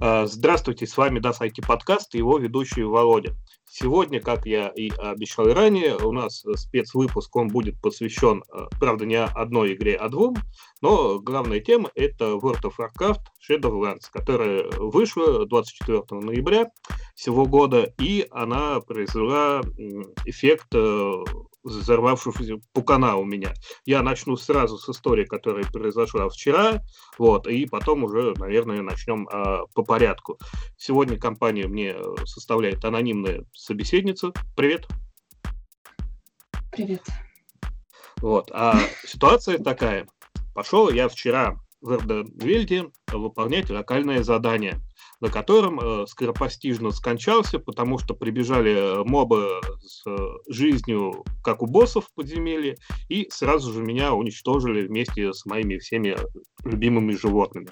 А, здравствуйте, с вами Das IT подкаст и его ведущий Володя. Сегодня, как я и обещал ранее, у нас спецвыпуск, он будет посвящен, а, правда, не одной игре, а двум, но главная тема – это World of Warcraft Shadowlands, которая вышла 24 ноября сего года, и она произвела эффект э, взорвавшегося пукана у меня. Я начну сразу с истории, которая произошла вчера, вот, и потом уже, наверное, начнем а, по порядку. Сегодня компания мне составляет анонимная собеседница. Привет. Привет. Вот, а ситуация такая. Пошел я вчера в Эрденвельде выполнять локальное задание на котором э, скоропостижно скончался, потому что прибежали э, мобы с э, жизнью, как у боссов в подземелье, и сразу же меня уничтожили вместе с моими всеми любимыми животными.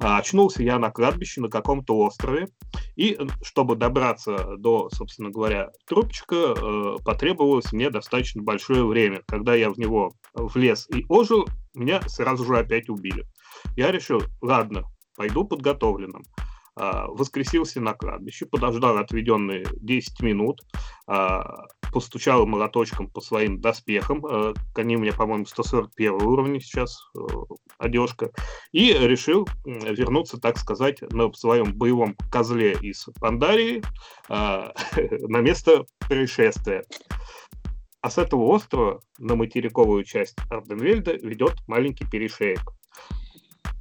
А, очнулся я на кладбище на каком-то острове, и чтобы добраться до, собственно говоря, трубчика, э, потребовалось мне достаточно большое время. Когда я в него влез и ожил, меня сразу же опять убили. Я решил, ладно, пойду подготовленным. А, воскресился на кладбище, подождал отведенные 10 минут, а, постучал молоточком по своим доспехам, а, они у меня, по-моему, 141 уровня сейчас, э, одежка, и решил вернуться, так сказать, на своем боевом козле из Пандарии на место происшествия. А с этого острова на материковую часть Арденвельда ведет маленький перешеек.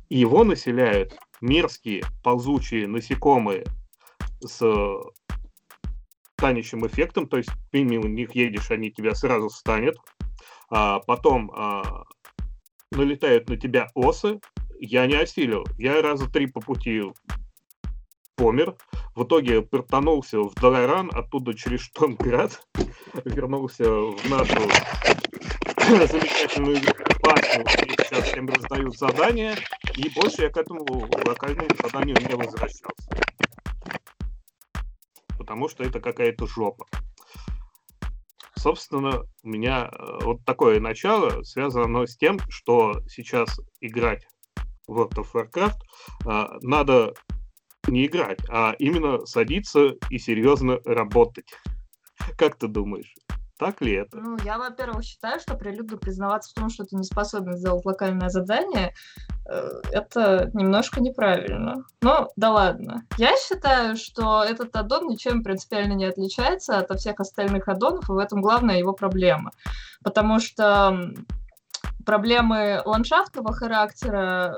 Его населяют мерзкие ползучие насекомые с танящим эффектом, то есть ты мимо них едешь, они тебя сразу станет. А потом а, налетают на тебя осы. Я не осилил. Я раза три по пути помер. В итоге пертанулся в Даларан, оттуда через Штормград, вернулся в нашу замечательную башню, и сейчас всем раздают задания, и больше я к этому локальному заданию не возвращался. Потому что это какая-то жопа. Собственно, у меня э, вот такое начало связано с тем, что сейчас играть в World of Warcraft э, надо не играть, а именно садиться и серьезно работать. Как ты думаешь? Так ли это? Ну, я, во-первых, считаю, что прилюдно признаваться в том, что ты не способен сделать локальное задание, э, это немножко неправильно. Но да ладно. Я считаю, что этот аддон ничем принципиально не отличается от всех остальных аддонов, и в этом главная его проблема. Потому что проблемы ландшафтного характера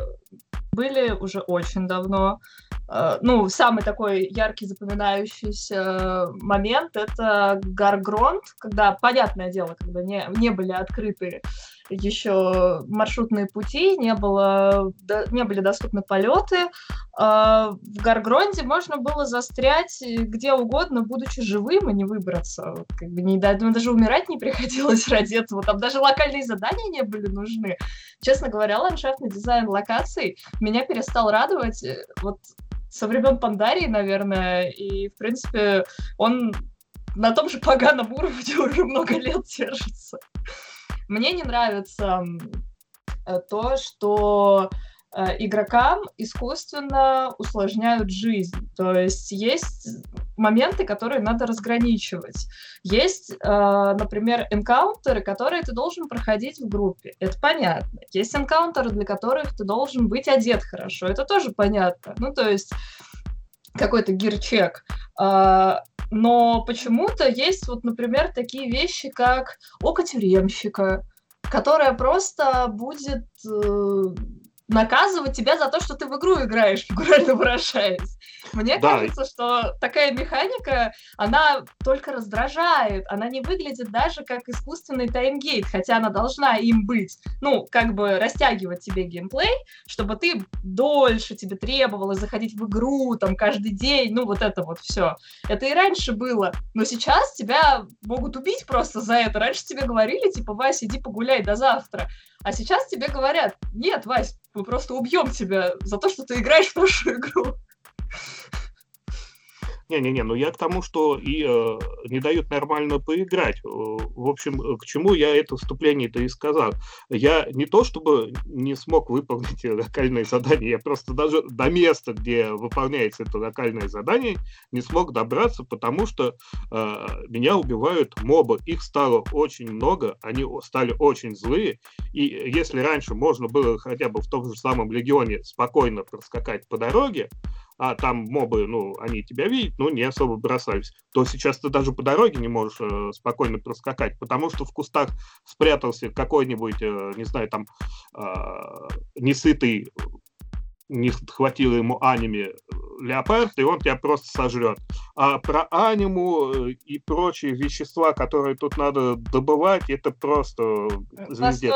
были уже очень давно. Э, ну, самый такой яркий запоминающийся момент — это Гаргронт, когда, понятное дело, когда не, не были открыты еще маршрутные пути, не, было, не были доступны полеты. А, в Гаргронде можно было застрять где угодно, будучи живым и не выбраться. Как бы не, даже умирать не приходилось ради этого. Там даже локальные задания не были нужны. Честно говоря, ландшафтный дизайн локаций меня перестал радовать. Вот со времен Пандарии, наверное, и, в принципе, он на том же поганом уровне уже много лет держится. Мне не нравится э, то, что игрокам искусственно усложняют жизнь. То есть есть моменты, которые надо разграничивать. Есть, э, например, энкаунтеры, которые ты должен проходить в группе. Это понятно. Есть энкаунтеры, для которых ты должен быть одет хорошо. Это тоже понятно. Ну, то есть какой-то гирчек. А, но почему-то есть вот, например, такие вещи, как око тюремщика, которое просто будет э, наказывать тебя за то, что ты в игру играешь, фигурально выражаясь. Мне да. кажется, что такая механика, она только раздражает, она не выглядит даже как искусственный таймгейт, хотя она должна им быть. Ну, как бы растягивать тебе геймплей, чтобы ты дольше тебе требовалось заходить в игру, там, каждый день, ну, вот это вот все. Это и раньше было, но сейчас тебя могут убить просто за это. Раньше тебе говорили, типа, Вася, иди погуляй до завтра. А сейчас тебе говорят, нет, Вась, мы просто убьем тебя за то, что ты играешь в нашу игру. Не-не-не, ну я к тому, что и э, не дают нормально поиграть. В общем, к чему я это вступление-то и сказал. Я не то чтобы не смог выполнить локальное задание, я просто даже до места, где выполняется это локальное задание, не смог добраться, потому что э, меня убивают мобы. Их стало очень много, они стали очень злые. И если раньше можно было хотя бы в том же самом легионе спокойно проскакать по дороге, а там мобы, ну, они тебя видят, ну, не особо бросались, то сейчас ты даже по дороге не можешь э, спокойно проскакать, потому что в кустах спрятался какой-нибудь, э, не знаю, там, э, несытый, не хватило ему аниме э, леопард, и он тебя просто сожрет. А про аниму э, и прочие вещества, которые тут надо добывать, это просто э, звездец.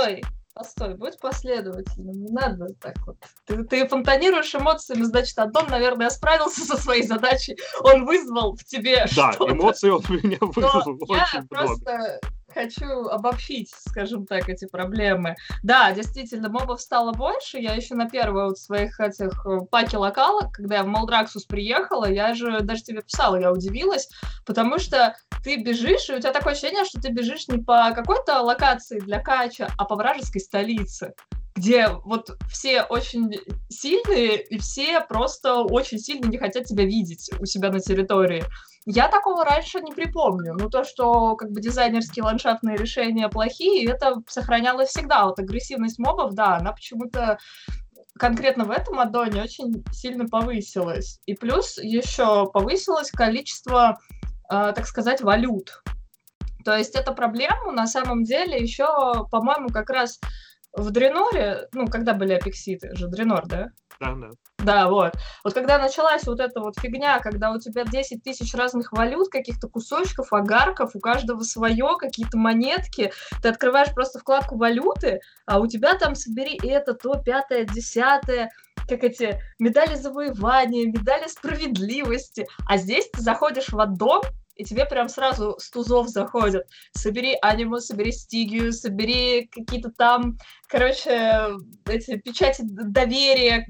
Постой, будь последовательным, не надо так вот. Ты, ты фонтанируешь эмоциями, значит, Антон, наверное, справился со своей задачей, он вызвал в тебе Да, эмоции он меня вызвал Но очень я много. просто хочу обобщить, скажем так, эти проблемы. Да, действительно, мобов стало больше. Я еще на первой вот своих этих э, паки локалок, когда я в Молдраксус приехала, я же даже тебе писала, я удивилась, потому что ты бежишь, и у тебя такое ощущение, что ты бежишь не по какой-то локации для кача, а по вражеской столице где вот все очень сильные, и все просто очень сильно не хотят тебя видеть у себя на территории. Я такого раньше не припомню. Ну, то, что как бы дизайнерские ландшафтные решения плохие, это сохранялось всегда. Вот агрессивность мобов, да, она почему-то конкретно в этом аддоне очень сильно повысилась. И плюс еще повысилось количество, э, так сказать, валют. То есть эта проблема на самом деле еще, по-моему, как раз в Дреноре, ну, когда были апекситы, же Дренор, да? Да, да. Да, вот. Вот когда началась вот эта вот фигня, когда у тебя 10 тысяч разных валют, каких-то кусочков, агарков, у каждого свое, какие-то монетки, ты открываешь просто вкладку валюты, а у тебя там собери это, то, пятое, десятое, как эти медали завоевания, медали справедливости. А здесь ты заходишь в аддон, и тебе прям сразу с тузов заходят. Собери аниму, собери стигию, собери какие-то там, короче, эти печати доверия,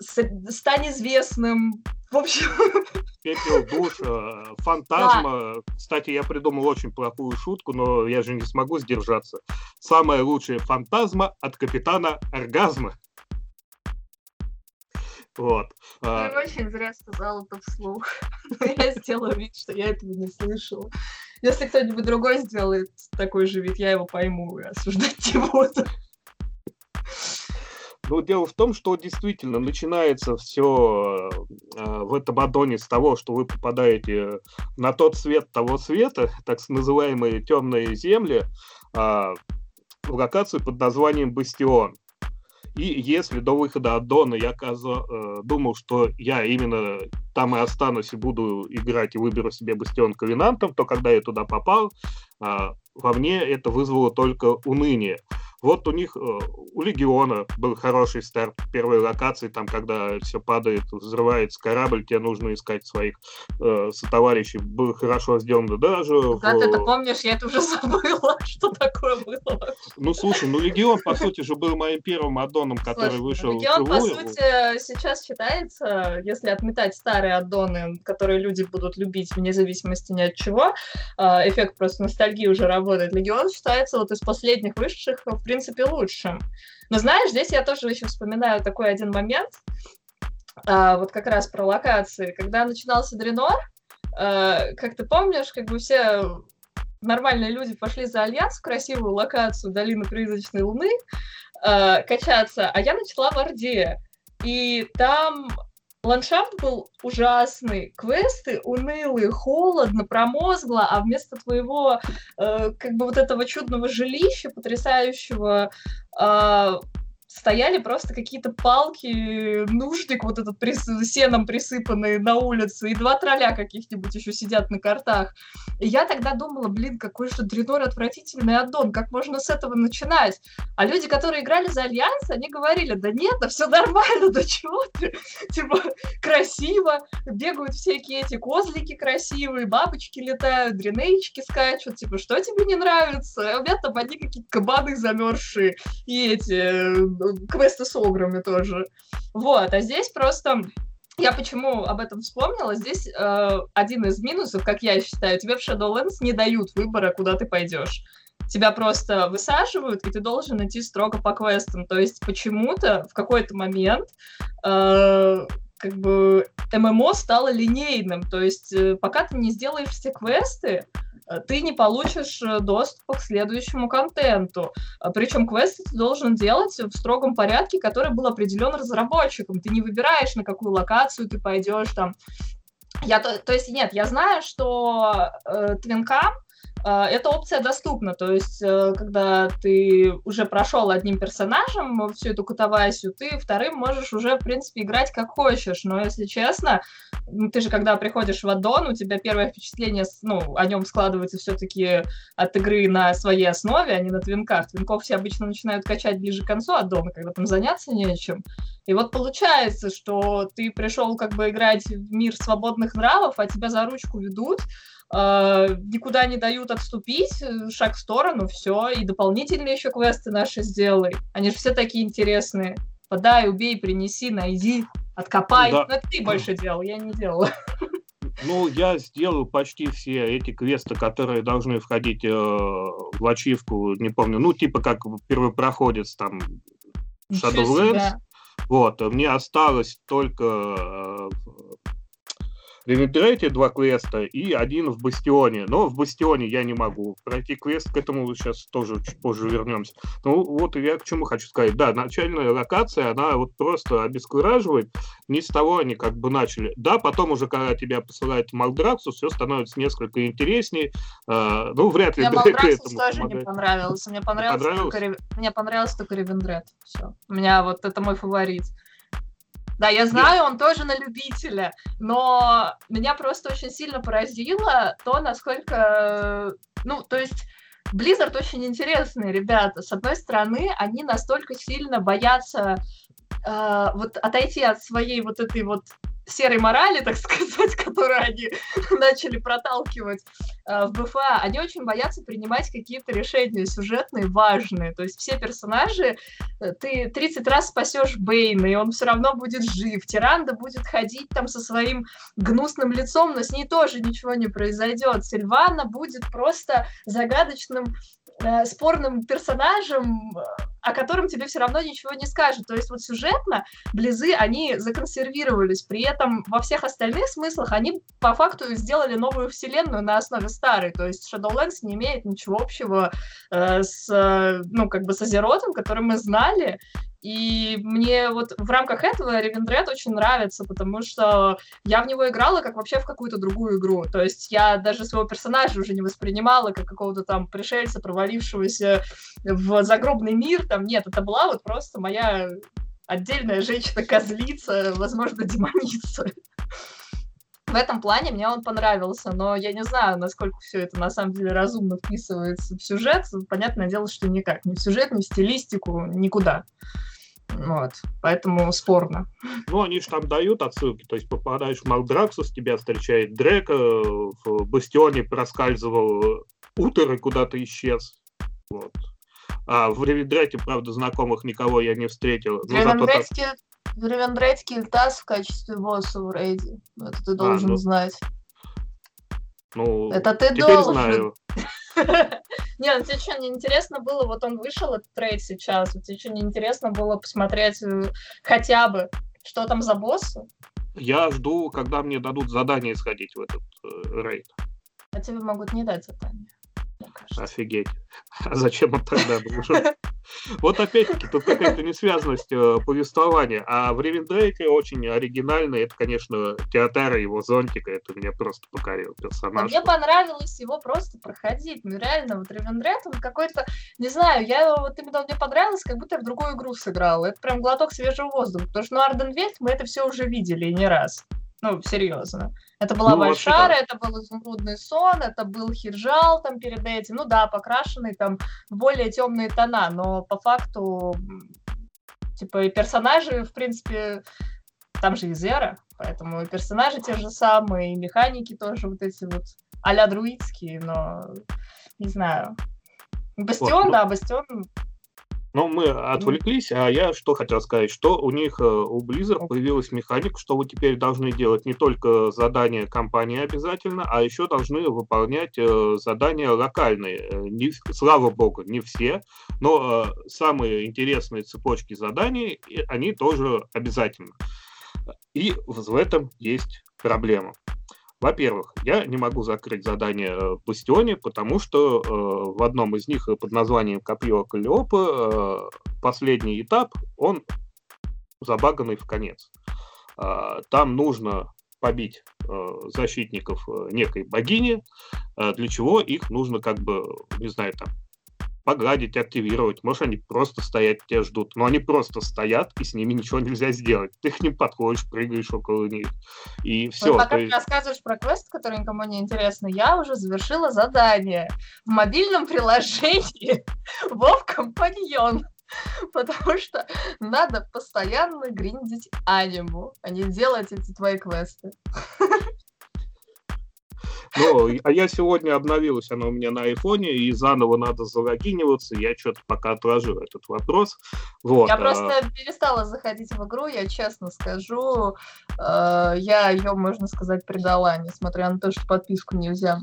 стань известным. В общем... Пепел, душ, э, фантазма. Да. Кстати, я придумал очень плохую шутку, но я же не смогу сдержаться. Самая лучшая фантазма от капитана оргазма. Вот. Ты а... очень зря сказал это вслух. я сделаю вид, что я этого не слышала. Если кто-нибудь другой сделает такой же вид, я его пойму и осуждать не буду. Ну, дело в том, что действительно начинается все э, в этом аддоне с того, что вы попадаете на тот свет того света, так называемые темные земли, э, в локацию под названием Бастион. И если до выхода от Дона я каза, э, думал, что я именно там и останусь и буду играть и выберу себе бастион ковенантом, то когда я туда попал, э, во мне это вызвало только уныние. Вот у них, э, у Легиона был хороший старт первой локации, там, когда все падает, взрывается корабль, тебе нужно искать своих э, сотоварищей. Было хорошо сделано даже... Как в... ты это помнишь, я это уже забыла, что такое было. Ну, слушай, ну Легион, по сути же, был моим первым аддоном, который слушай, вышел Легион, по сути, сейчас считается, если отметать старые аддоны, которые люди будут любить вне зависимости ни от чего, э, эффект просто ностальгии уже работает. Легион считается вот из последних вышедших, в принципе, лучшим. Но знаешь, здесь я тоже еще вспоминаю такой один момент, а, вот как раз про локации. Когда начинался Дренор, а, как ты помнишь, как бы все нормальные люди пошли за Альянс в красивую локацию Долины Призрачной Луны а, качаться, а я начала в Орде. И там Ландшафт был ужасный, квесты унылые, холодно, промозгло, а вместо твоего э, как бы вот этого чудного жилища потрясающего э, стояли просто какие-то палки, нуждик вот этот прис... сеном присыпанный на улице, и два тролля каких-нибудь еще сидят на картах. И я тогда думала, блин, какой же Дренор отвратительный аддон, как можно с этого начинать? А люди, которые играли за Альянс, они говорили, да нет, да все нормально, да чего ты? Типа, красиво, бегают всякие эти козлики красивые, бабочки летают, дренейчики скачут, типа, что тебе не нравится? А у меня там одни какие-то кабаны замерзшие, и эти квесты с ограми тоже. Вот, а здесь просто я почему об этом вспомнила? Здесь э, один из минусов, как я считаю, тебе в Shadowlands не дают выбора, куда ты пойдешь. Тебя просто высаживают, и ты должен идти строго по квестам. То есть почему-то в какой-то момент э, как бы ММО стало линейным. То есть э, пока ты не сделаешь все квесты, ты не получишь э, доступа к следующему контенту. А Причем квесты ты должен делать в строгом порядке, который был определен разработчиком. Ты не выбираешь, на какую локацию ты пойдешь там. Я, то, то есть нет, я знаю, что э, твинкам эта опция доступна, то есть, э, когда ты уже прошел одним персонажем всю эту катавасию, ты вторым можешь уже, в принципе, играть как хочешь, но, если честно, ты же, когда приходишь в аддон, у тебя первое впечатление, ну, о нем складывается все-таки от игры на своей основе, а не на твинках. Твинков все обычно начинают качать ближе к концу аддона, когда там заняться нечем. И вот получается, что ты пришел как бы играть в мир свободных нравов, а тебя за ручку ведут, никуда не дают отступить, э, шаг в сторону, все, и дополнительные еще квесты наши сделай. Они же все такие интересные. Подай, убей, принеси, найди, откопай. Да. Ну, это ты больше делал, я не делала. Ну, я сделал почти все эти квесты, которые должны входить э, в ачивку, не помню, ну, типа как первый проходец, там, Shadowlands. Вот, мне осталось только э, в Ремитрете два квеста и один в Бастионе. Но в Бастионе я не могу пройти квест, к этому сейчас тоже чуть позже вернемся. Ну вот я к чему хочу сказать. Да, начальная локация, она вот просто обескураживает. Не с того они как бы начали. Да, потом уже, когда тебя посылают в Малдраксу, все становится несколько интереснее. А, ну, вряд ли Мне Малдраксус тоже помогает. не понравился. Мне понравился, только, мне понравился только Ревендред. Все. У меня вот это мой фаворит. Да, я знаю, он тоже на любителя, но меня просто очень сильно поразило то, насколько, ну, то есть Blizzard очень интересные ребята. С одной стороны, они настолько сильно боятся э, вот отойти от своей вот этой вот серой морали, так сказать, которую они начали проталкивать э, в БФА, они очень боятся принимать какие-то решения сюжетные, важные. То есть все персонажи, э, ты 30 раз спасешь Бейна, и он все равно будет жив. Тиранда будет ходить там со своим гнусным лицом, но с ней тоже ничего не произойдет. Сильвана будет просто загадочным э, спорным персонажем, о котором тебе все равно ничего не скажут. То есть вот сюжетно Близы, они законсервировались, при этом во всех остальных смыслах они по факту сделали новую вселенную на основе старой. То есть Shadowlands не имеет ничего общего э, с, ну, как бы с Азеротом, который мы знали, и мне вот в рамках этого Ревендред очень нравится, потому что я в него играла как вообще в какую-то другую игру. То есть я даже своего персонажа уже не воспринимала как какого-то там пришельца, провалившегося в загробный мир. Там нет, это была вот просто моя отдельная женщина-козлица, возможно, демоница. В этом плане мне он понравился, но я не знаю, насколько все это на самом деле разумно вписывается в сюжет. Понятное дело, что никак. Ни в сюжет, ни в стилистику, никуда. Вот, поэтому спорно. Ну, они же там дают отсылки, то есть попадаешь в Малдраксус, тебя встречает Дрека, в Бастионе проскальзывал Утер и куда-то исчез. Вот. А в Ревендрете, правда, знакомых никого я не встретил. В Ревендрете, так... в Ревендрете Кильтас в качестве босса в рейде. Это ты должен а, ну... знать. Ну, это ты теперь должен. знаю. Не, ну тебе что, не интересно было, вот он вышел, этот трейд сейчас, тебе что, не интересно было посмотреть э, хотя бы, что там за боссы? Я жду, когда мне дадут задание сходить в этот э, рейд. А тебе могут не дать задание. Офигеть. А зачем он тогда нужен? Вот опять-таки, тут какая-то несвязанность э, повествования. А в Ревендрейке очень оригинально, это, конечно, Театара, его зонтика, это меня просто покорил персонаж. А мне понравилось его просто проходить. Ну, реально, вот Ревендрейк, он какой-то, не знаю, я его вот именно мне понравилось, как будто я в другую игру сыграла. Это прям глоток свежего воздуха. Потому что, ну, Арден Вельт мы это все уже видели не раз. Ну, серьезно. Это была ну, Вальшара, это был изумрудный сон, это был Хиджал там перед этим. Ну да, покрашенный там в более темные тона, но по факту, типа, и персонажи, в принципе, там же и Зера, поэтому и персонажи те же самые, и механики тоже вот эти вот а-ля друидские, но не знаю. Бастион, вот, ну... да, Бастион Но мы отвлеклись, а я что хотел сказать, что у них, э, у Blizzard появилась механика, что вы теперь должны делать не только задания компании обязательно, а еще должны выполнять э, задания локальные. Э, не, слава богу, не все, но самые интересные цепочки заданий, они тоже обязательно. И в этом есть проблема. Во-первых, я не могу закрыть задание э, в Бастионе, потому что э, в одном из них под названием Копье Калиопы э, последний этап, он забаганный в конец. Э, там нужно побить э, защитников э, некой богини, э, для чего их нужно как бы, не знаю, там, погладить, активировать. Может, они просто стоят, тебя ждут. Но они просто стоят, и с ними ничего нельзя сделать. Ты к ним подходишь, прыгаешь около них, и все. Вот пока ты рассказываешь про квест, который никому не интересно, я уже завершила задание в мобильном приложении Вов Компаньон. Потому что надо постоянно гриндить аниму, а не делать эти твои квесты. Ну, а я сегодня обновилась, она у меня на айфоне, и заново надо залогиниваться. Я что-то пока отложил этот вопрос. Вот. Я а просто перестала заходить в игру, я честно скажу. Э, я ее, можно сказать, предала, несмотря на то, что подписку нельзя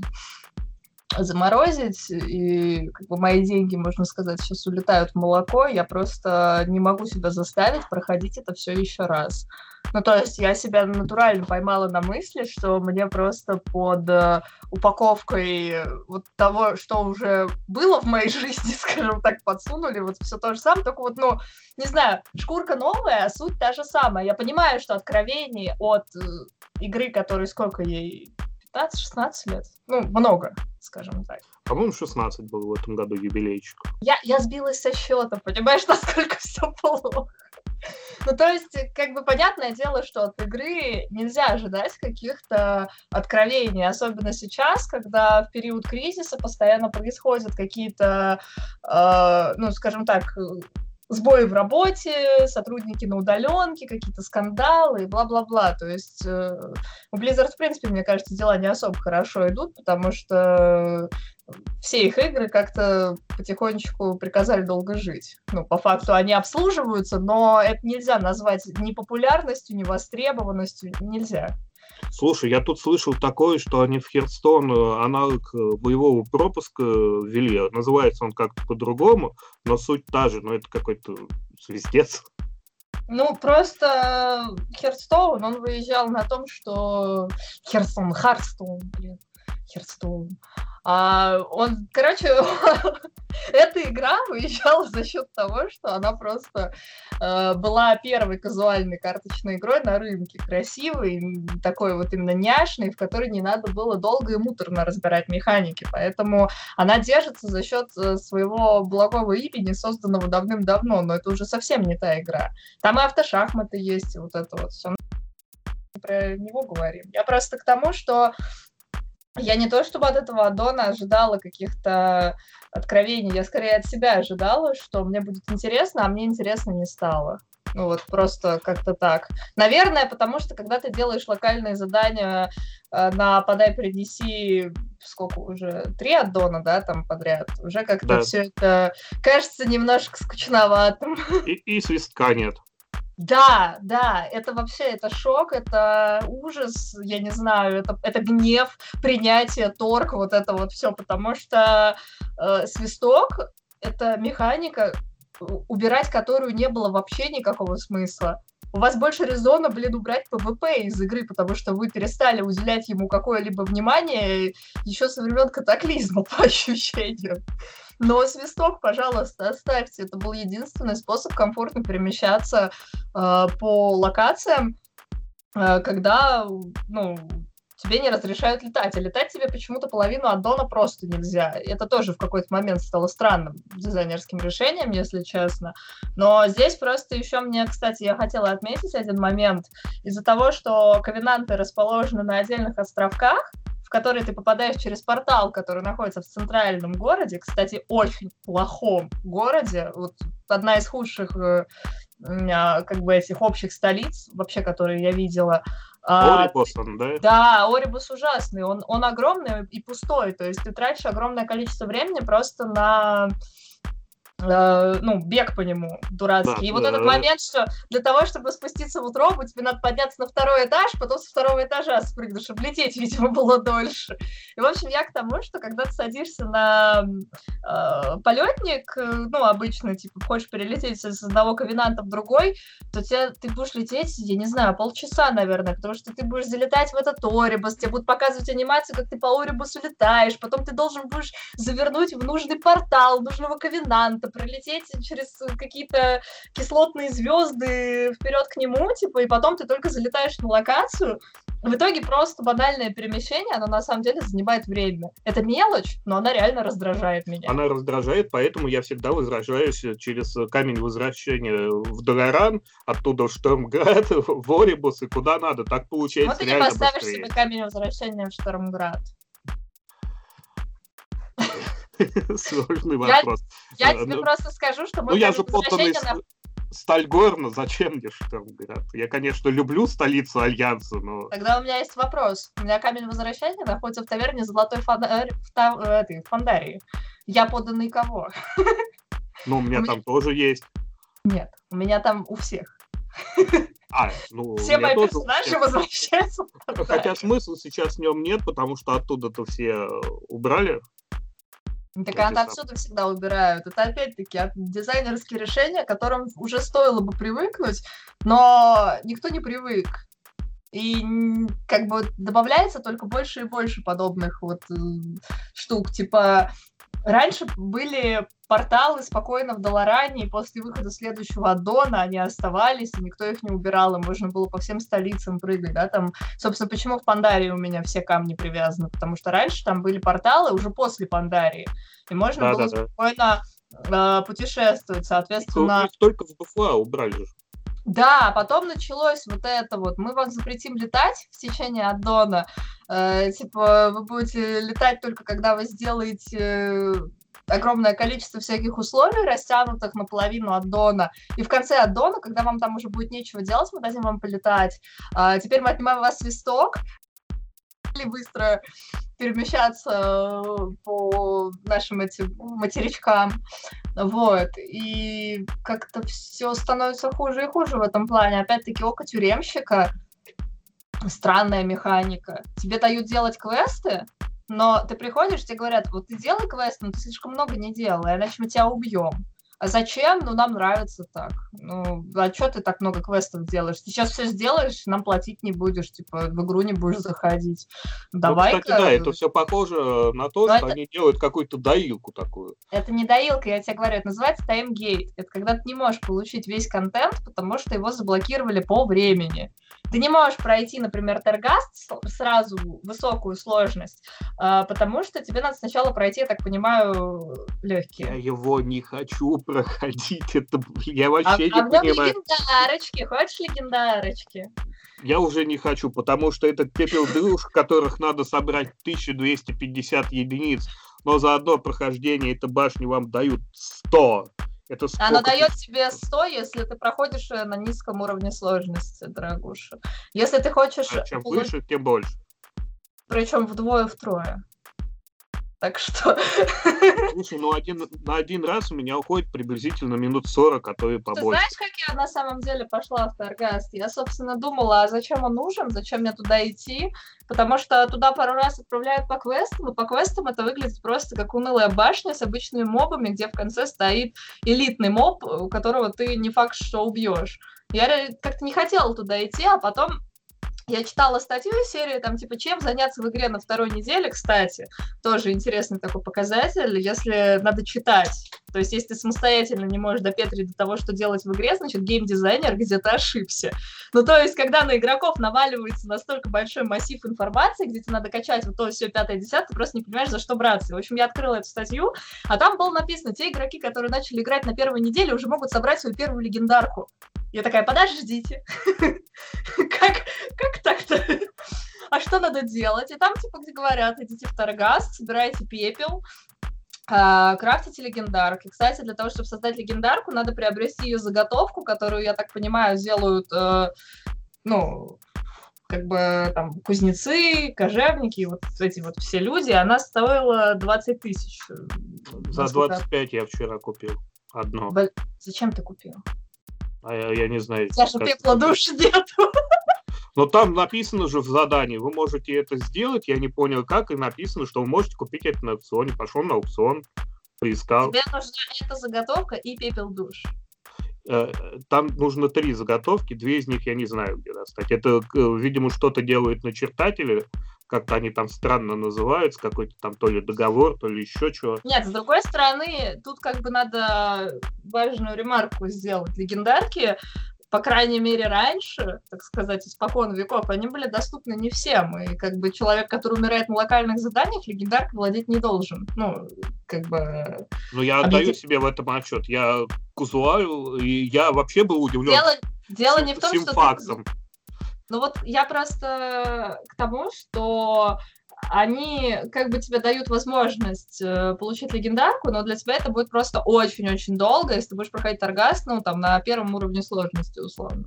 заморозить, и как бы мои деньги, можно сказать, сейчас улетают в молоко, я просто не могу себя заставить проходить это все еще раз. Ну, то есть я себя натурально поймала на мысли, что мне просто под э, упаковкой вот того, что уже было в моей жизни, скажем так, подсунули, вот все то же самое, только вот, ну, не знаю, шкурка новая, а суть та же самая. Я понимаю, что откровений от э, игры, которой сколько ей 15-16 лет. Ну, много, скажем так. По-моему, 16 был в этом году юбилейчик. Я, я сбилась со счета, понимаешь, насколько все плохо. Ну, то есть, как бы понятное дело, что от игры нельзя ожидать каких-то откровений, особенно сейчас, когда в период кризиса постоянно происходят какие-то, э, ну, скажем так, сбои в работе, сотрудники на удаленке, какие-то скандалы и бла-бла-бла. То есть э, у Blizzard, в принципе, мне кажется, дела не особо хорошо идут, потому что все их игры как-то потихонечку приказали долго жить. Ну, по факту они обслуживаются, но это нельзя назвать ни популярностью, ни востребованностью, нельзя. Слушай, я тут слышал такое, что они в Херстон э, аналог э, боевого пропуска ввели. Называется он как-то по-другому, но суть та же, но это какой-то свистец. Ну, просто Херстоун, он выезжал на том, что... Херстон, Харстоун, блин. Херстоун. А, он, короче, эта игра выезжала за счет того, что она просто э, была первой казуальной карточной игрой на рынке, красивой, такой вот именно няшной, в которой не надо было долго и муторно разбирать механики. Поэтому она держится за счет э, своего благого имени, созданного давным-давно, но это уже совсем не та игра. Там и автошахматы есть, и вот это вот все. Про него говорим. Я просто к тому, что я не то чтобы от этого аддона ожидала каких-то откровений, я скорее от себя ожидала, что мне будет интересно, а мне интересно не стало. Ну вот просто как-то так. Наверное, потому что когда ты делаешь локальные задания э, на подай принеси сколько уже три аддона, да, там подряд, уже как-то да. все это кажется немножко скучноватым. И, и свистка нет. Да, да, это вообще, это шок, это ужас, я не знаю, это, это гнев, принятие, торг, вот это вот все, потому что э, свисток — это механика, убирать которую не было вообще никакого смысла. У вас больше резона, блин, убрать ПВП из игры, потому что вы перестали уделять ему какое-либо внимание еще со времен катаклизма, по ощущениям. Но свисток, пожалуйста, оставьте. Это был единственный способ комфортно перемещаться э, по локациям, э, когда, ну, тебе не разрешают летать. А летать тебе почему-то половину аддона просто нельзя. Это тоже в какой-то момент стало странным дизайнерским решением, если честно. Но здесь просто еще мне, кстати, я хотела отметить один момент. Из-за того, что ковенанты расположены на отдельных островках, в который ты попадаешь через портал, который находится в центральном городе, кстати, очень плохом городе, вот одна из худших э, как бы этих общих столиц, вообще, которые я видела. А, Орибус, он, да? Да, Орибус ужасный, он, он огромный и пустой, то есть ты тратишь огромное количество времени просто на Э, ну, бег по нему дурацкий. Да, и вот да, этот да. момент, что для того, чтобы спуститься в утробу, тебе надо подняться на второй этаж, потом со второго этажа спрыгнуть, чтобы лететь, видимо, было дольше. И, в общем, я к тому, что когда ты садишься на э, полетник, э, ну, обычно, типа, хочешь перелететь с одного ковенанта в другой, то тебе, ты будешь лететь, я не знаю, полчаса, наверное, потому что ты будешь залетать в этот Орибус, тебе будут показывать анимацию, как ты по Орибусу летаешь, потом ты должен будешь завернуть в нужный портал нужного ковенанта, пролететь через какие-то кислотные звезды вперед к нему, типа, и потом ты только залетаешь на локацию. В итоге просто банальное перемещение, оно на самом деле занимает время. Это мелочь, но она реально раздражает меня. Она раздражает, поэтому я всегда возвращаюсь через камень возвращения в Долоран, оттуда в Штормград, в Орибус и куда надо. Так получается Вот ты не поставишь быстрее. себе камень возвращения в Штормград. Сложный вопрос. Я, я тебе ну, просто скажу, что мы... Ну, я же подданный на... Стальгорна, зачем мне Штормград? Я, конечно, люблю столицу Альянса, но... Тогда у меня есть вопрос. У меня камень возвращения находится в таверне Золотой фонарь в, та... этой, в Фондарии. Я подданный кого? Ну, у меня у там меня... тоже есть. Нет, у меня там у всех. А, ну, все мои тоже... персонажи возвращаются. Хотя смысла сейчас в нем нет, потому что оттуда-то все убрали. Так это отсюда всегда убирают. Это опять-таки дизайнерские решения, к которым уже стоило бы привыкнуть, но никто не привык. И как бы добавляется только больше и больше подобных вот э, штук. Типа раньше были порталы спокойно в Долоране, и после выхода следующего аддона они оставались, и никто их не убирал, и можно было по всем столицам прыгать, да, там, собственно, почему в Пандарии у меня все камни привязаны, потому что раньше там были порталы уже после Пандарии, и можно да, было да, спокойно да. Э, путешествовать, соответственно... Их только в БФА убрали же. Да, потом началось вот это вот. Мы вам запретим летать в течение аддона. Э, типа, вы будете летать только когда вы сделаете огромное количество всяких условий, растянутых наполовину аддона. И в конце аддона, когда вам там уже будет нечего делать, мы дадим вам полетать. А, теперь мы отнимаем у вас свисток, быстро перемещаться по нашим этим материчкам. Вот. И как-то все становится хуже и хуже в этом плане. Опять-таки, око тюремщика странная механика. Тебе дают делать квесты, но ты приходишь, тебе говорят, вот ты делай квест, но ты слишком много не делай, иначе мы тебя убьем. А зачем? Ну, нам нравится так. Ну, а что ты так много квестов делаешь? Ты сейчас все сделаешь, нам платить не будешь, типа, в игру не будешь заходить. давай ну, кстати, да, это все похоже на то, Но что это... они делают какую-то доилку такую. Это не доилка, я тебе говорю, это называется таймгейт. Это когда ты не можешь получить весь контент, потому что его заблокировали по времени. Ты не можешь пройти, например, Тергаст сразу высокую сложность, а, потому что тебе надо сначала пройти, я так понимаю, легкие. Я его не хочу проходить. Это я вообще а, не а понимаю. легендарочки. Хочешь легендарочки? Я уже не хочу, потому что это пепел душ, которых надо собрать 1250 единиц, но за одно прохождение этой башни вам дают 100. Это Она дает тебе 100, если ты проходишь на низком уровне сложности, дорогуша. Если ты хочешь... А чем выше, тем больше. Причем вдвое-втрое. Так что... Слушай, ну один, на один раз у меня уходит приблизительно минут 40, а то и побольше. Ты знаешь, как я на самом деле пошла в Таргаст? Я, собственно, думала, а зачем он нужен, зачем мне туда идти? Потому что туда пару раз отправляют по квестам, и по квестам это выглядит просто как унылая башня с обычными мобами, где в конце стоит элитный моб, у которого ты не факт, что убьешь. Я как-то не хотела туда идти, а потом я читала статью из серии, там, типа, чем заняться в игре на второй неделе, кстати, тоже интересный такой показатель, если надо читать. То есть, если ты самостоятельно не можешь допетрить до того, что делать в игре, значит, геймдизайнер где-то ошибся. Ну, то есть, когда на игроков наваливается настолько большой массив информации, где тебе надо качать вот то, все, пятое, десятое, ты просто не понимаешь, за что браться. В общем, я открыла эту статью, а там было написано, те игроки, которые начали играть на первой неделе, уже могут собрать свою первую легендарку. Я такая, подождите, как, как так-то? А что надо делать? И там, типа, где говорят, идите в торгаз, собирайте пепел, крафтите легендарки. Кстати, для того, чтобы создать легендарку, надо приобрести ее заготовку, которую, я так понимаю, сделают, э, ну, как бы там кузнецы, кожевники, вот эти вот все люди, она стоила 20 тысяч. За 25 я вчера купил. одно. Б- Зачем ты купил? А я, я не знаю. Тебя же как- пепла души нету. Но там написано же в задании, вы можете это сделать, я не понял как, и написано, что вы можете купить это на аукционе. Пошел на аукцион, поискал. Тебе нужна эта заготовка и пепел душ. Э, Там нужно три заготовки, две из них я не знаю, где достать. Это, видимо, что-то делают начертатели, как-то они там странно называются, какой-то там то ли договор, то ли еще чего. Нет, с другой стороны, тут как бы надо важную ремарку сделать. Легендарки, по крайней мере, раньше, так сказать, испокон веков, они были доступны не всем. И как бы человек, который умирает на локальных заданиях, легендаркой владеть не должен. Ну, как бы... Но я отдаю Объедин- себе в этом отчет. Я казуал, и я вообще был удивлен Дело, дело не в том, что ты. Ну вот я просто к тому, что они как бы тебе дают возможность э, получить легендарку, но для тебя это будет просто очень-очень долго, если ты будешь проходить торгас, ну, там, на первом уровне сложности, условно.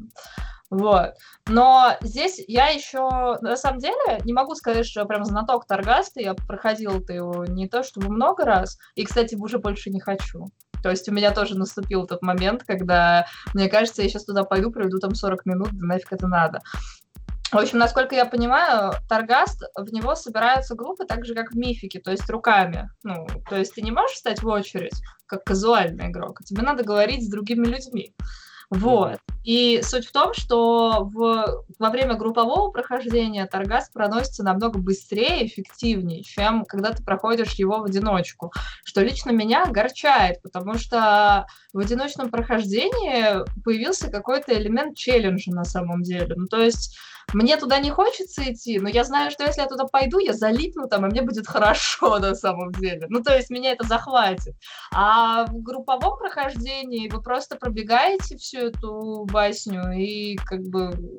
Вот. Но здесь я еще, на самом деле, не могу сказать, что я прям знаток торгаста, я проходила-то его не то чтобы много раз, и, кстати, уже больше не хочу. То есть у меня тоже наступил тот момент, когда, мне кажется, я сейчас туда пойду, проведу там 40 минут, да нафиг это надо. В общем, насколько я понимаю, Торгаст, в него собираются группы так же, как в Мифике, то есть руками. Ну, то есть ты не можешь встать в очередь, как казуальный игрок, а тебе надо говорить с другими людьми. Вот. И суть в том, что в, во время группового прохождения Торгас проносится намного быстрее эффективнее, чем когда ты проходишь его в одиночку, что лично меня огорчает, потому что в одиночном прохождении появился какой-то элемент челленджа на самом деле. Ну, то есть мне туда не хочется идти, но я знаю, что если я туда пойду, я залипну там, и мне будет хорошо на самом деле. Ну, то есть меня это захватит. А в групповом прохождении вы просто пробегаете всю эту басню и как бы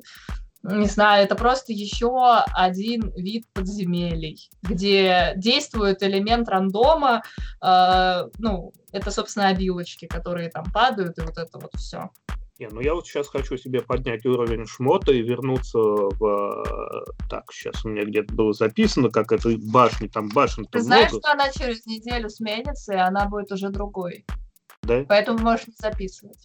не знаю, это просто еще один вид подземелий, где действует элемент рандома, э, ну, это, собственно, обилочки, которые там падают, и вот это вот все. Не, ну я вот сейчас хочу себе поднять уровень шмота и вернуться в... Так, сейчас у меня где-то было записано, как это башни, там башен Ты знаешь, что она через неделю сменится, и она будет уже другой. Да? Поэтому можешь не записывать.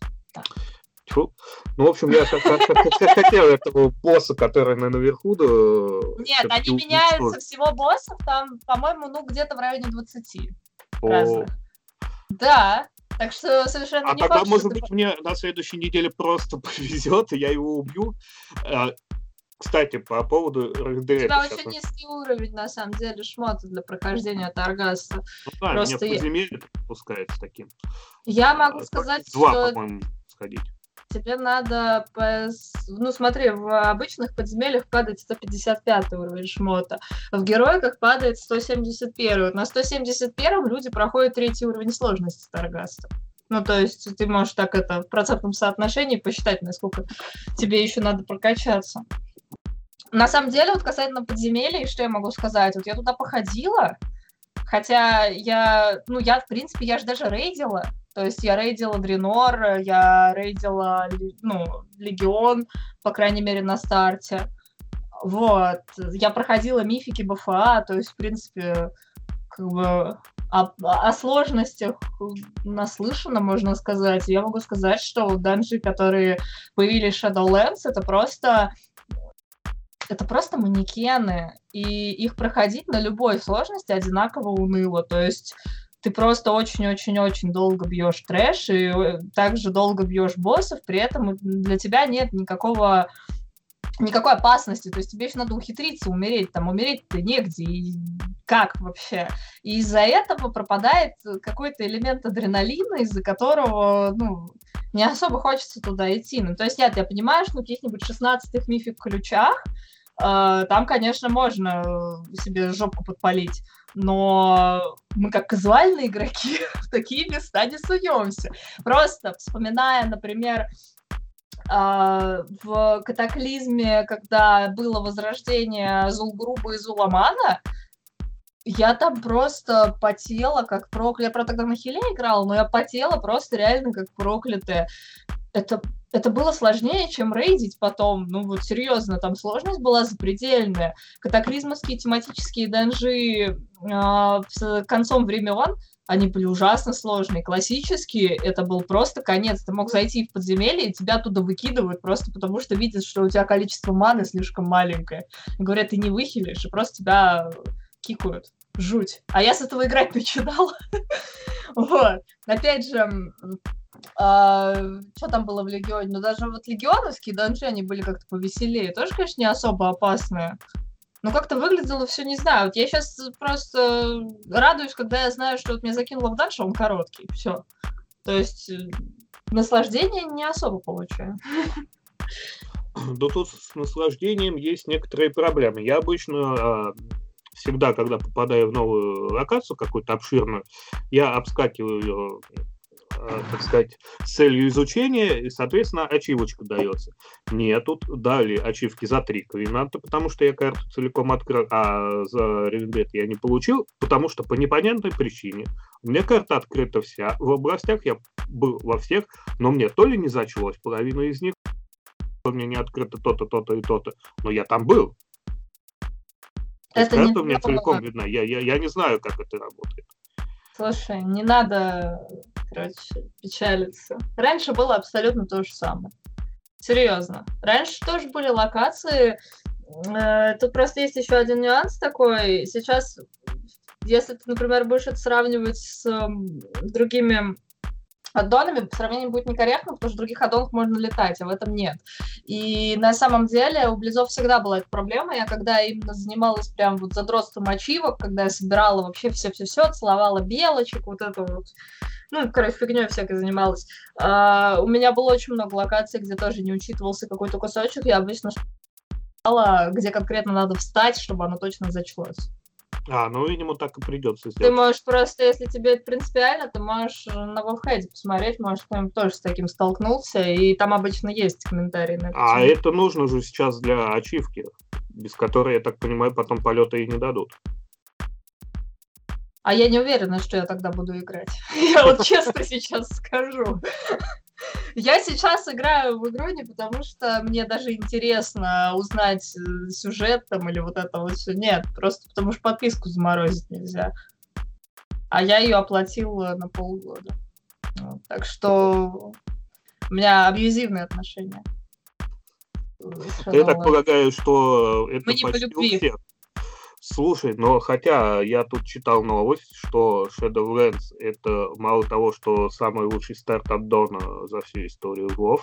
Тьфу. Ну, в общем, я хотел этого босса, который на- наверху. Нет, они меняются, всего боссов там, по-моему, ну, где-то в районе 20 О, разных. Да, так что совершенно А не тогда, факт, может ты быть, мне на следующей неделе просто повезет, и я его убью. А, Кстати, по поводу У РД. тебя очень низкий уровень, на самом деле, шмота для прохождения Таргаса. Ну да, просто меня в я- подземелье пускает с таким. Я могу А, сказать, Два, что по-моему, сходить. Тебе надо, по... с- ну смотри, в обычных подземельях падает 155 уровень шмота, в героиках падает 171. Вот На 171 люди проходят третий уровень сложности Таргаста. Ну, то есть ты можешь так это в процентном соотношении посчитать, насколько тебе еще надо прокачаться. На самом деле, вот касательно подземелий, что я могу сказать? Вот я туда походила, хотя я, ну, я, в принципе, я же даже рейдила. То есть я рейдила Дренор, я рейдила, ну, Легион, по крайней мере, на старте. Вот. Я проходила мифики БФА, то есть, в принципе, как бы о, о сложностях наслышано, можно сказать. Я могу сказать, что данжи, которые появились Shadowlands, это просто это просто манекены, и их проходить на любой сложности одинаково уныло. То есть ты просто очень-очень-очень долго бьешь трэш, и э, также долго бьешь боссов, при этом для тебя нет никакого никакой опасности, то есть тебе еще надо ухитриться умереть, там умереть-то негде, и как вообще? И из-за этого пропадает какой-то элемент адреналина, из-за которого, ну, не особо хочется туда идти. Ну, то есть нет, я понимаю, что на каких-нибудь 16 мифик ключах э, там, конечно, можно э, себе жопку подпалить, но мы как казуальные игроки в такие места не суемся. Просто вспоминая, например, а, в катаклизме, когда было возрождение Зулгруба и Зуламана, я там просто потела, как проклятая. Я, правда, тогда на хиле играла, но я потела просто реально как проклятая. Это, это было сложнее, чем рейдить потом. Ну вот серьезно, там сложность была запредельная. Катаклизмовские тематические данжи э, с концом времен они были ужасно сложные. Классические это был просто конец. Ты мог зайти в подземелье, и тебя оттуда выкидывают просто потому, что видят, что у тебя количество маны слишком маленькое. Говорят, ты не выхилишь, и просто тебя кикают. Жуть. А я с этого играть начинала. вот. Опять же, а, что там было в Легионе? Ну, даже вот легионовские данжи, они были как-то повеселее. Тоже, конечно, не особо опасные. Но как-то выглядело все, не знаю. Вот я сейчас просто радуюсь, когда я знаю, что вот меня закинуло в данж, он короткий. Все. То есть э, наслаждение не особо получаю. Да тут с наслаждением есть некоторые проблемы. Я обычно а, всегда, когда попадаю в новую локацию какую-то обширную, я обскакиваю так сказать, с целью изучения, и, соответственно, ачивочка дается. Нет, тут дали ачивки за три координаты, потому что я карту целиком открыл, а за ревенбет я не получил, потому что по непонятной причине у меня карта открыта вся, в областях я был во всех, но мне то ли не зачлось половину из них, у меня не открыто то-то, то-то и то-то, но я там был. Это карта у меня целиком видна, я, я, я не знаю, как это работает. Слушай, не надо, короче, печалиться. Раньше было абсолютно то же самое. Серьезно. Раньше тоже были локации. Э, тут просто есть еще один нюанс такой. Сейчас, если ты, например, будешь это сравнивать с другими аддонами сравнение будет некорректно, потому что в других аддонах можно летать, а в этом нет. И на самом деле у Близов всегда была эта проблема. Я когда именно занималась прям вот задротством ачивок, когда я собирала вообще все-все-все, целовала белочек, вот это вот, ну, короче, фигней всякой занималась. А, у меня было очень много локаций, где тоже не учитывался какой-то кусочек. Я обычно где конкретно надо встать, чтобы оно точно зачлось. А, ну, видимо, так и придется сделать. Ты можешь просто, если тебе это принципиально, ты можешь на Вовхеде посмотреть, может, кто-нибудь тоже с таким столкнулся, и там обычно есть комментарии на это. А это нужно же сейчас для ачивки, без которой, я так понимаю, потом полета и не дадут. А я не уверена, что я тогда буду играть. Я вот честно сейчас скажу. Я сейчас играю в игру не потому, что мне даже интересно узнать э, сюжет там или вот это вот все. Нет, просто потому что подписку заморозить нельзя. А я ее оплатила на полгода. Вот, так что у меня абьюзивные отношения. Я так полагаю, что это почти у всех. Слушай, но хотя я тут читал новость, что Shadowlands это мало того, что самый лучший старт от Дона за всю историю WoW,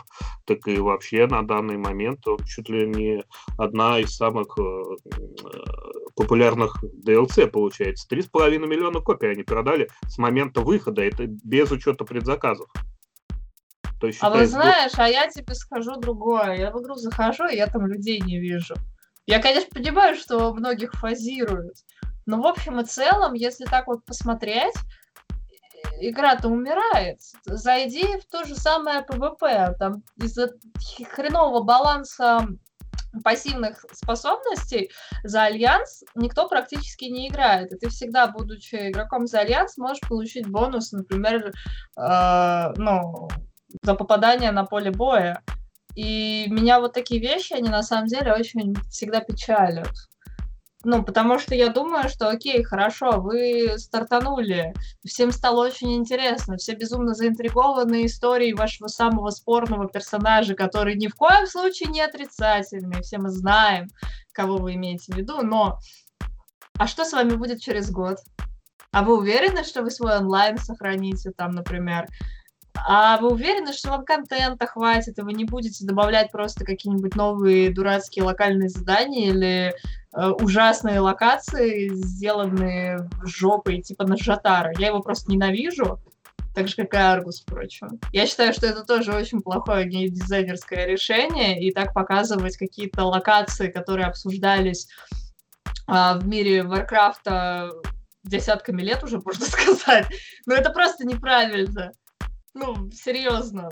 так и вообще на данный момент чуть ли не одна из самых э, популярных DLC получается. Три с половиной миллиона копий они продали с момента выхода, это без учета предзаказов. То есть, а вы знаешь, а я тебе скажу другое. Я в игру захожу, и я там людей не вижу. Я, конечно, понимаю, что многих фазируют, но в общем и целом, если так вот посмотреть, игра-то умирает. Зайди в то же самое ПВП. Там из-за хренового баланса пассивных способностей за Альянс никто практически не играет. И ты всегда, будучи игроком за Альянс, можешь получить бонус, например, э, ну, за попадание на поле боя. И меня вот такие вещи, они на самом деле очень всегда печалят. Ну, потому что я думаю, что окей, хорошо, вы стартанули, всем стало очень интересно, все безумно заинтригованы историей вашего самого спорного персонажа, который ни в коем случае не отрицательный, все мы знаем, кого вы имеете в виду, но а что с вами будет через год? А вы уверены, что вы свой онлайн сохраните там, например? А вы уверены, что вам контента хватит, и вы не будете добавлять просто какие-нибудь новые дурацкие локальные задания или э, ужасные локации, сделанные жопой, типа на Жатара? Я его просто ненавижу, так же, как и Аргус, впрочем. Я считаю, что это тоже очень плохое геймдизайнерское решение, и так показывать какие-то локации, которые обсуждались а, в мире Варкрафта десятками лет уже, можно сказать. Но это просто неправильно. Ну, серьезно.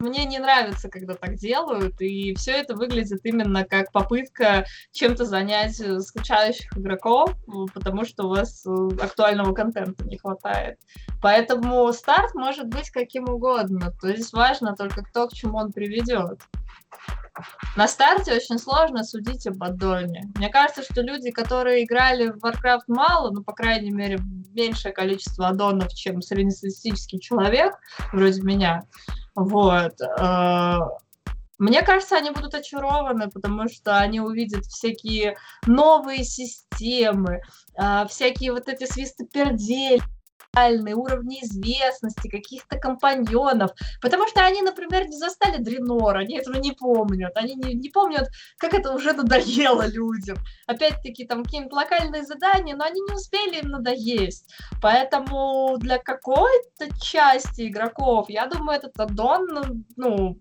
Мне не нравится, когда так делают, и все это выглядит именно как попытка чем-то занять э, скучающих игроков, потому что у вас э, актуального контента не хватает. Поэтому старт может быть каким угодно. То есть важно только то, к чему он приведет. На старте очень сложно судить об аддоне. Мне кажется, что люди, которые играли в Warcraft мало, ну, по крайней мере, меньшее количество аддонов, чем среднестатистический человек, вроде меня, вот. Э, мне кажется, они будут очарованы, потому что они увидят всякие новые системы, э, всякие вот эти свистопердели, уровни известности, каких-то компаньонов. Потому что они, например, не застали Дренор, они этого не помнят. Они не, не помнят, как это уже надоело людям. Опять-таки, там какие-нибудь локальные задания, но они не успели им надоесть. Поэтому для какой-то части игроков, я думаю, этот аддон, ну,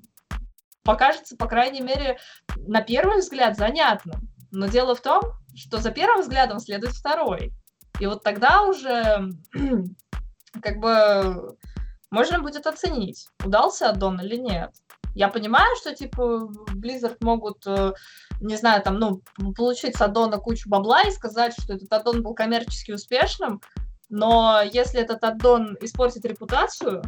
покажется, по крайней мере, на первый взгляд занятным. Но дело в том, что за первым взглядом следует второй. И вот тогда уже как бы можно будет оценить, удался аддон или нет. Я понимаю, что, типа, Blizzard могут, э, не знаю, там, ну, получить с аддона кучу бабла и сказать, что этот аддон был коммерчески успешным, но если этот аддон испортит репутацию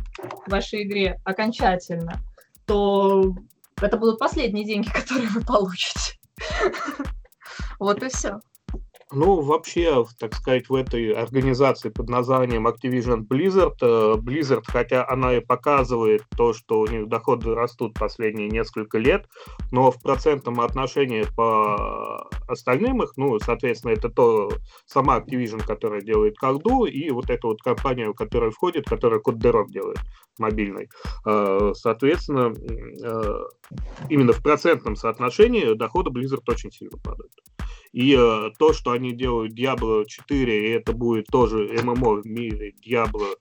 в вашей игре окончательно, то это будут последние деньги, которые вы получите. Вот и все. Ну, вообще, так сказать, в этой организации под названием Activision Blizzard, э, Blizzard, хотя она и показывает то, что у них доходы растут последние несколько лет, но в процентном отношении по остальным их, ну, соответственно, это то сама Activision, которая делает колду, и вот эта вот компания, которая входит, которая код делает мобильный. Э, соответственно, э, именно в процентном соотношении доходы Blizzard очень сильно падают. И э, то, что они делают Diablo 4, и это будет тоже ММО в мире Diablo,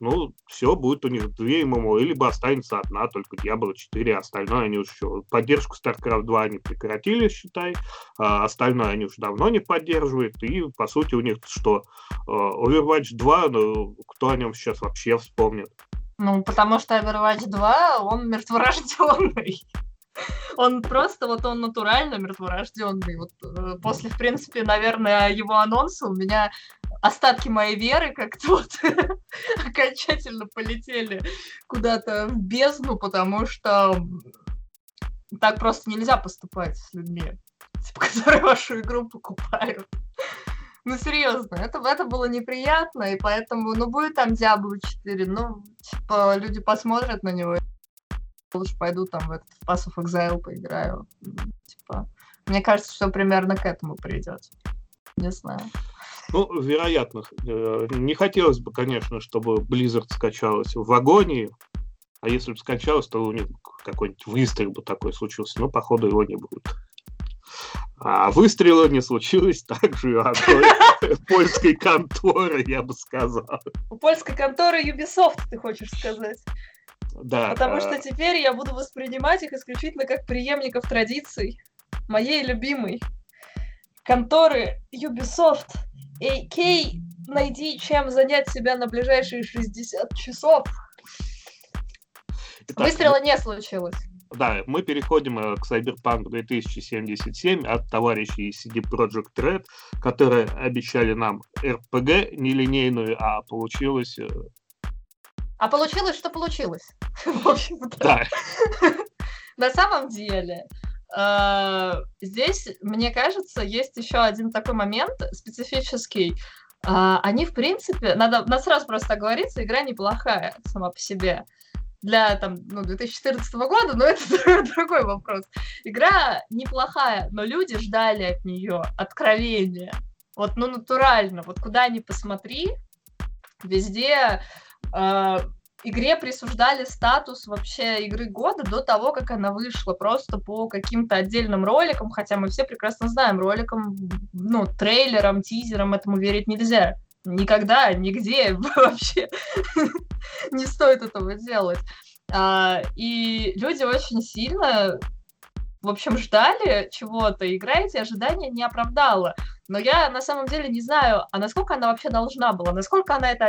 ну, все, будет у них две ММО, либо останется одна, только Diablo 4, а остальное они уже. Поддержку StarCraft 2 они прекратили, считай, а остальное они уже давно не поддерживают, и, по сути, у них что, э, Overwatch 2, ну, кто о нем сейчас вообще вспомнит? Ну, потому что Overwatch 2, он мертворожденный. Он просто, вот он натурально мертворожденный. Вот э, после, в принципе, наверное, его анонса у меня остатки моей веры как-то вот окончательно полетели куда-то в бездну, потому что так просто нельзя поступать с людьми, типа, которые вашу игру покупают. Ну, серьезно, это, это было неприятно, и поэтому, ну, будет там Diablo 4, ну, типа, люди посмотрят на него лучше пойду там в этот Pass of Exile поиграю. Типа, мне кажется, что примерно к этому придет. Не знаю. Ну, вероятно. Э, не хотелось бы, конечно, чтобы Blizzard скачалась в агонии, а если бы скачалась, то у них какой-нибудь выстрел бы такой случился. Но, походу, его не будет. А выстрела не случилось также у одной польской конторы, я бы сказал. У польской конторы Ubisoft, ты хочешь сказать? Да. Потому а... что теперь я буду воспринимать их исключительно как преемников традиций. Моей любимой конторы Ubisoft. AK, найди чем занять себя на ближайшие 60 часов. Итак, Выстрела не случилось. Да, мы переходим э, к Cyberpunk 2077 от товарищей CD Projekt Red, которые обещали нам RPG нелинейную, а получилось э, а получилось, что получилось. В общем-то. Да. На самом деле, э, здесь, мне кажется, есть еще один такой момент специфический. Э, они, в принципе, надо, надо сразу просто оговориться, игра неплохая сама по себе для там, ну, 2014 года, но это другой вопрос. Игра неплохая, но люди ждали от нее откровения. Вот, ну, натурально. Вот куда ни посмотри, везде игре присуждали статус вообще игры года до того, как она вышла, просто по каким-то отдельным роликам, хотя мы все прекрасно знаем, роликам, ну, трейлерам, тизерам этому верить нельзя. Никогда, нигде вообще не стоит этого делать. А, и люди очень сильно в общем, ждали чего-то, игра эти ожидания не оправдала. Но я на самом деле не знаю, а насколько она вообще должна была, насколько она это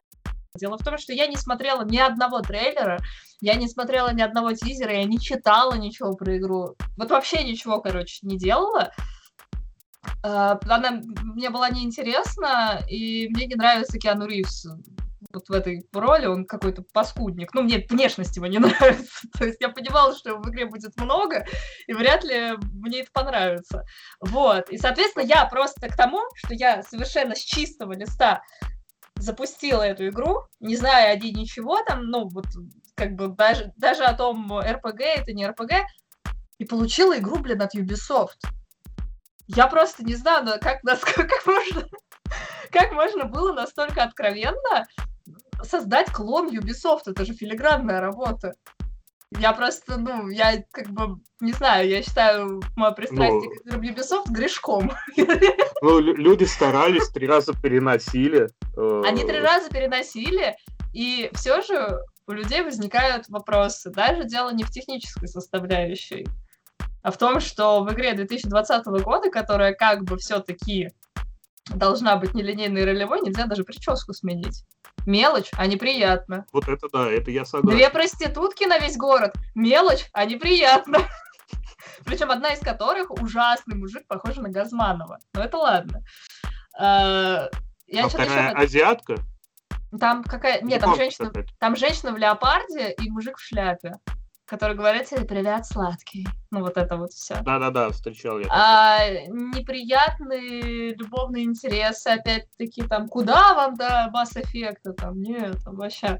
Дело в том, что я не смотрела ни одного трейлера, я не смотрела ни одного тизера, я не читала ничего про игру. Вот вообще ничего, короче, не делала. А, она мне была неинтересна, и мне не нравится Киану Ривз вот в этой роли, он какой-то паскудник. Ну, мне внешность его не нравится. То есть я понимала, что в игре будет много, и вряд ли мне это понравится. Вот. И, соответственно, я просто к тому, что я совершенно с чистого листа запустила эту игру, не зная о ней ничего там, ну, вот как бы даже, даже о том, РПГ это не РПГ, и получила игру, блин, от Ubisoft. Я просто не знаю, как, как можно как можно было настолько откровенно создать клон Ubisoft, это же филигранная работа. Я просто, ну, я как бы, не знаю, я считаю мое пристрастие ну, к Ubisoft грешком. Ну, люди старались, три раза переносили. Э, Они три раза переносили, и все же у людей возникают вопросы. Даже дело не в технической составляющей, а в том, что в игре 2020 года, которая как бы все-таки должна быть нелинейной и ролевой, нельзя даже прическу сменить. Мелочь, а неприятно. Вот это да, это я согласен. Две проститутки на весь город. Мелочь, а неприятно. Причем одна из которых ужасный мужик, похожий на Газманова. Но это ладно. А, я а вторая еще... азиатка? Там какая... Нет, там женщина... там женщина в леопарде и мужик в шляпе который говорит тебе «Привет, сладкий». Ну, вот это вот все. Да-да-да, встречал я. А, неприятные любовные интересы, опять-таки, там, куда вам до бас-эффекта? Там, нет, там вообще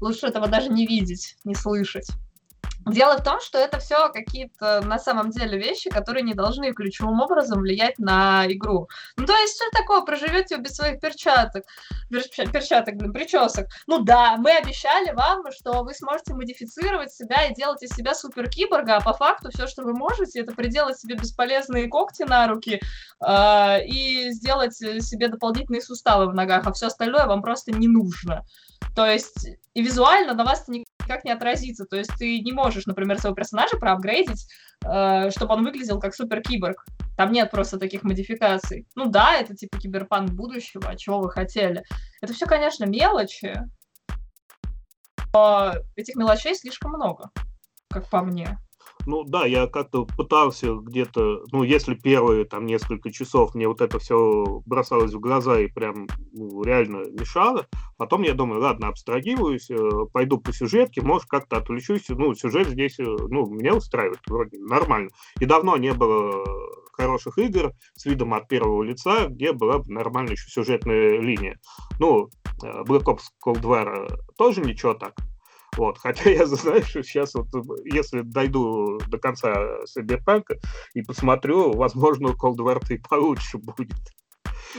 лучше этого даже не видеть, не слышать. Дело в том, что это все какие-то на самом деле вещи, которые не должны ключевым образом влиять на игру. Ну, то есть, что такое, проживете без своих перчаток, перчаток, блин, причесок. Ну да, мы обещали вам, что вы сможете модифицировать себя и делать из себя супер киборга, а по факту все, что вы можете, это приделать себе бесполезные когти на руки э, и сделать себе дополнительные суставы в ногах, а все остальное вам просто не нужно. То есть и визуально на вас не никак не отразится. То есть ты не можешь, например, своего персонажа проапгрейдить, э, чтобы он выглядел как супер-киборг. Там нет просто таких модификаций. Ну да, это типа киберпанк будущего, а чего вы хотели. Это все, конечно, мелочи, но этих мелочей слишком много, как по мне. Ну да, я как-то пытался где-то, ну если первые там несколько часов мне вот это все бросалось в глаза и прям ну, реально мешало, потом я думаю, ладно, абстрагируюсь, э, пойду по сюжетке, может как-то отвлечусь, ну сюжет здесь, э, ну меня устраивает, вроде нормально. И давно не было хороших игр с видом от первого лица, где была нормальная еще сюжетная линия. Ну, э, Black Ops Cold War тоже ничего так, вот. Хотя я знаю, что сейчас вот, если дойду до конца Cyberpunk и посмотрю, возможно, у Cold War и получше будет.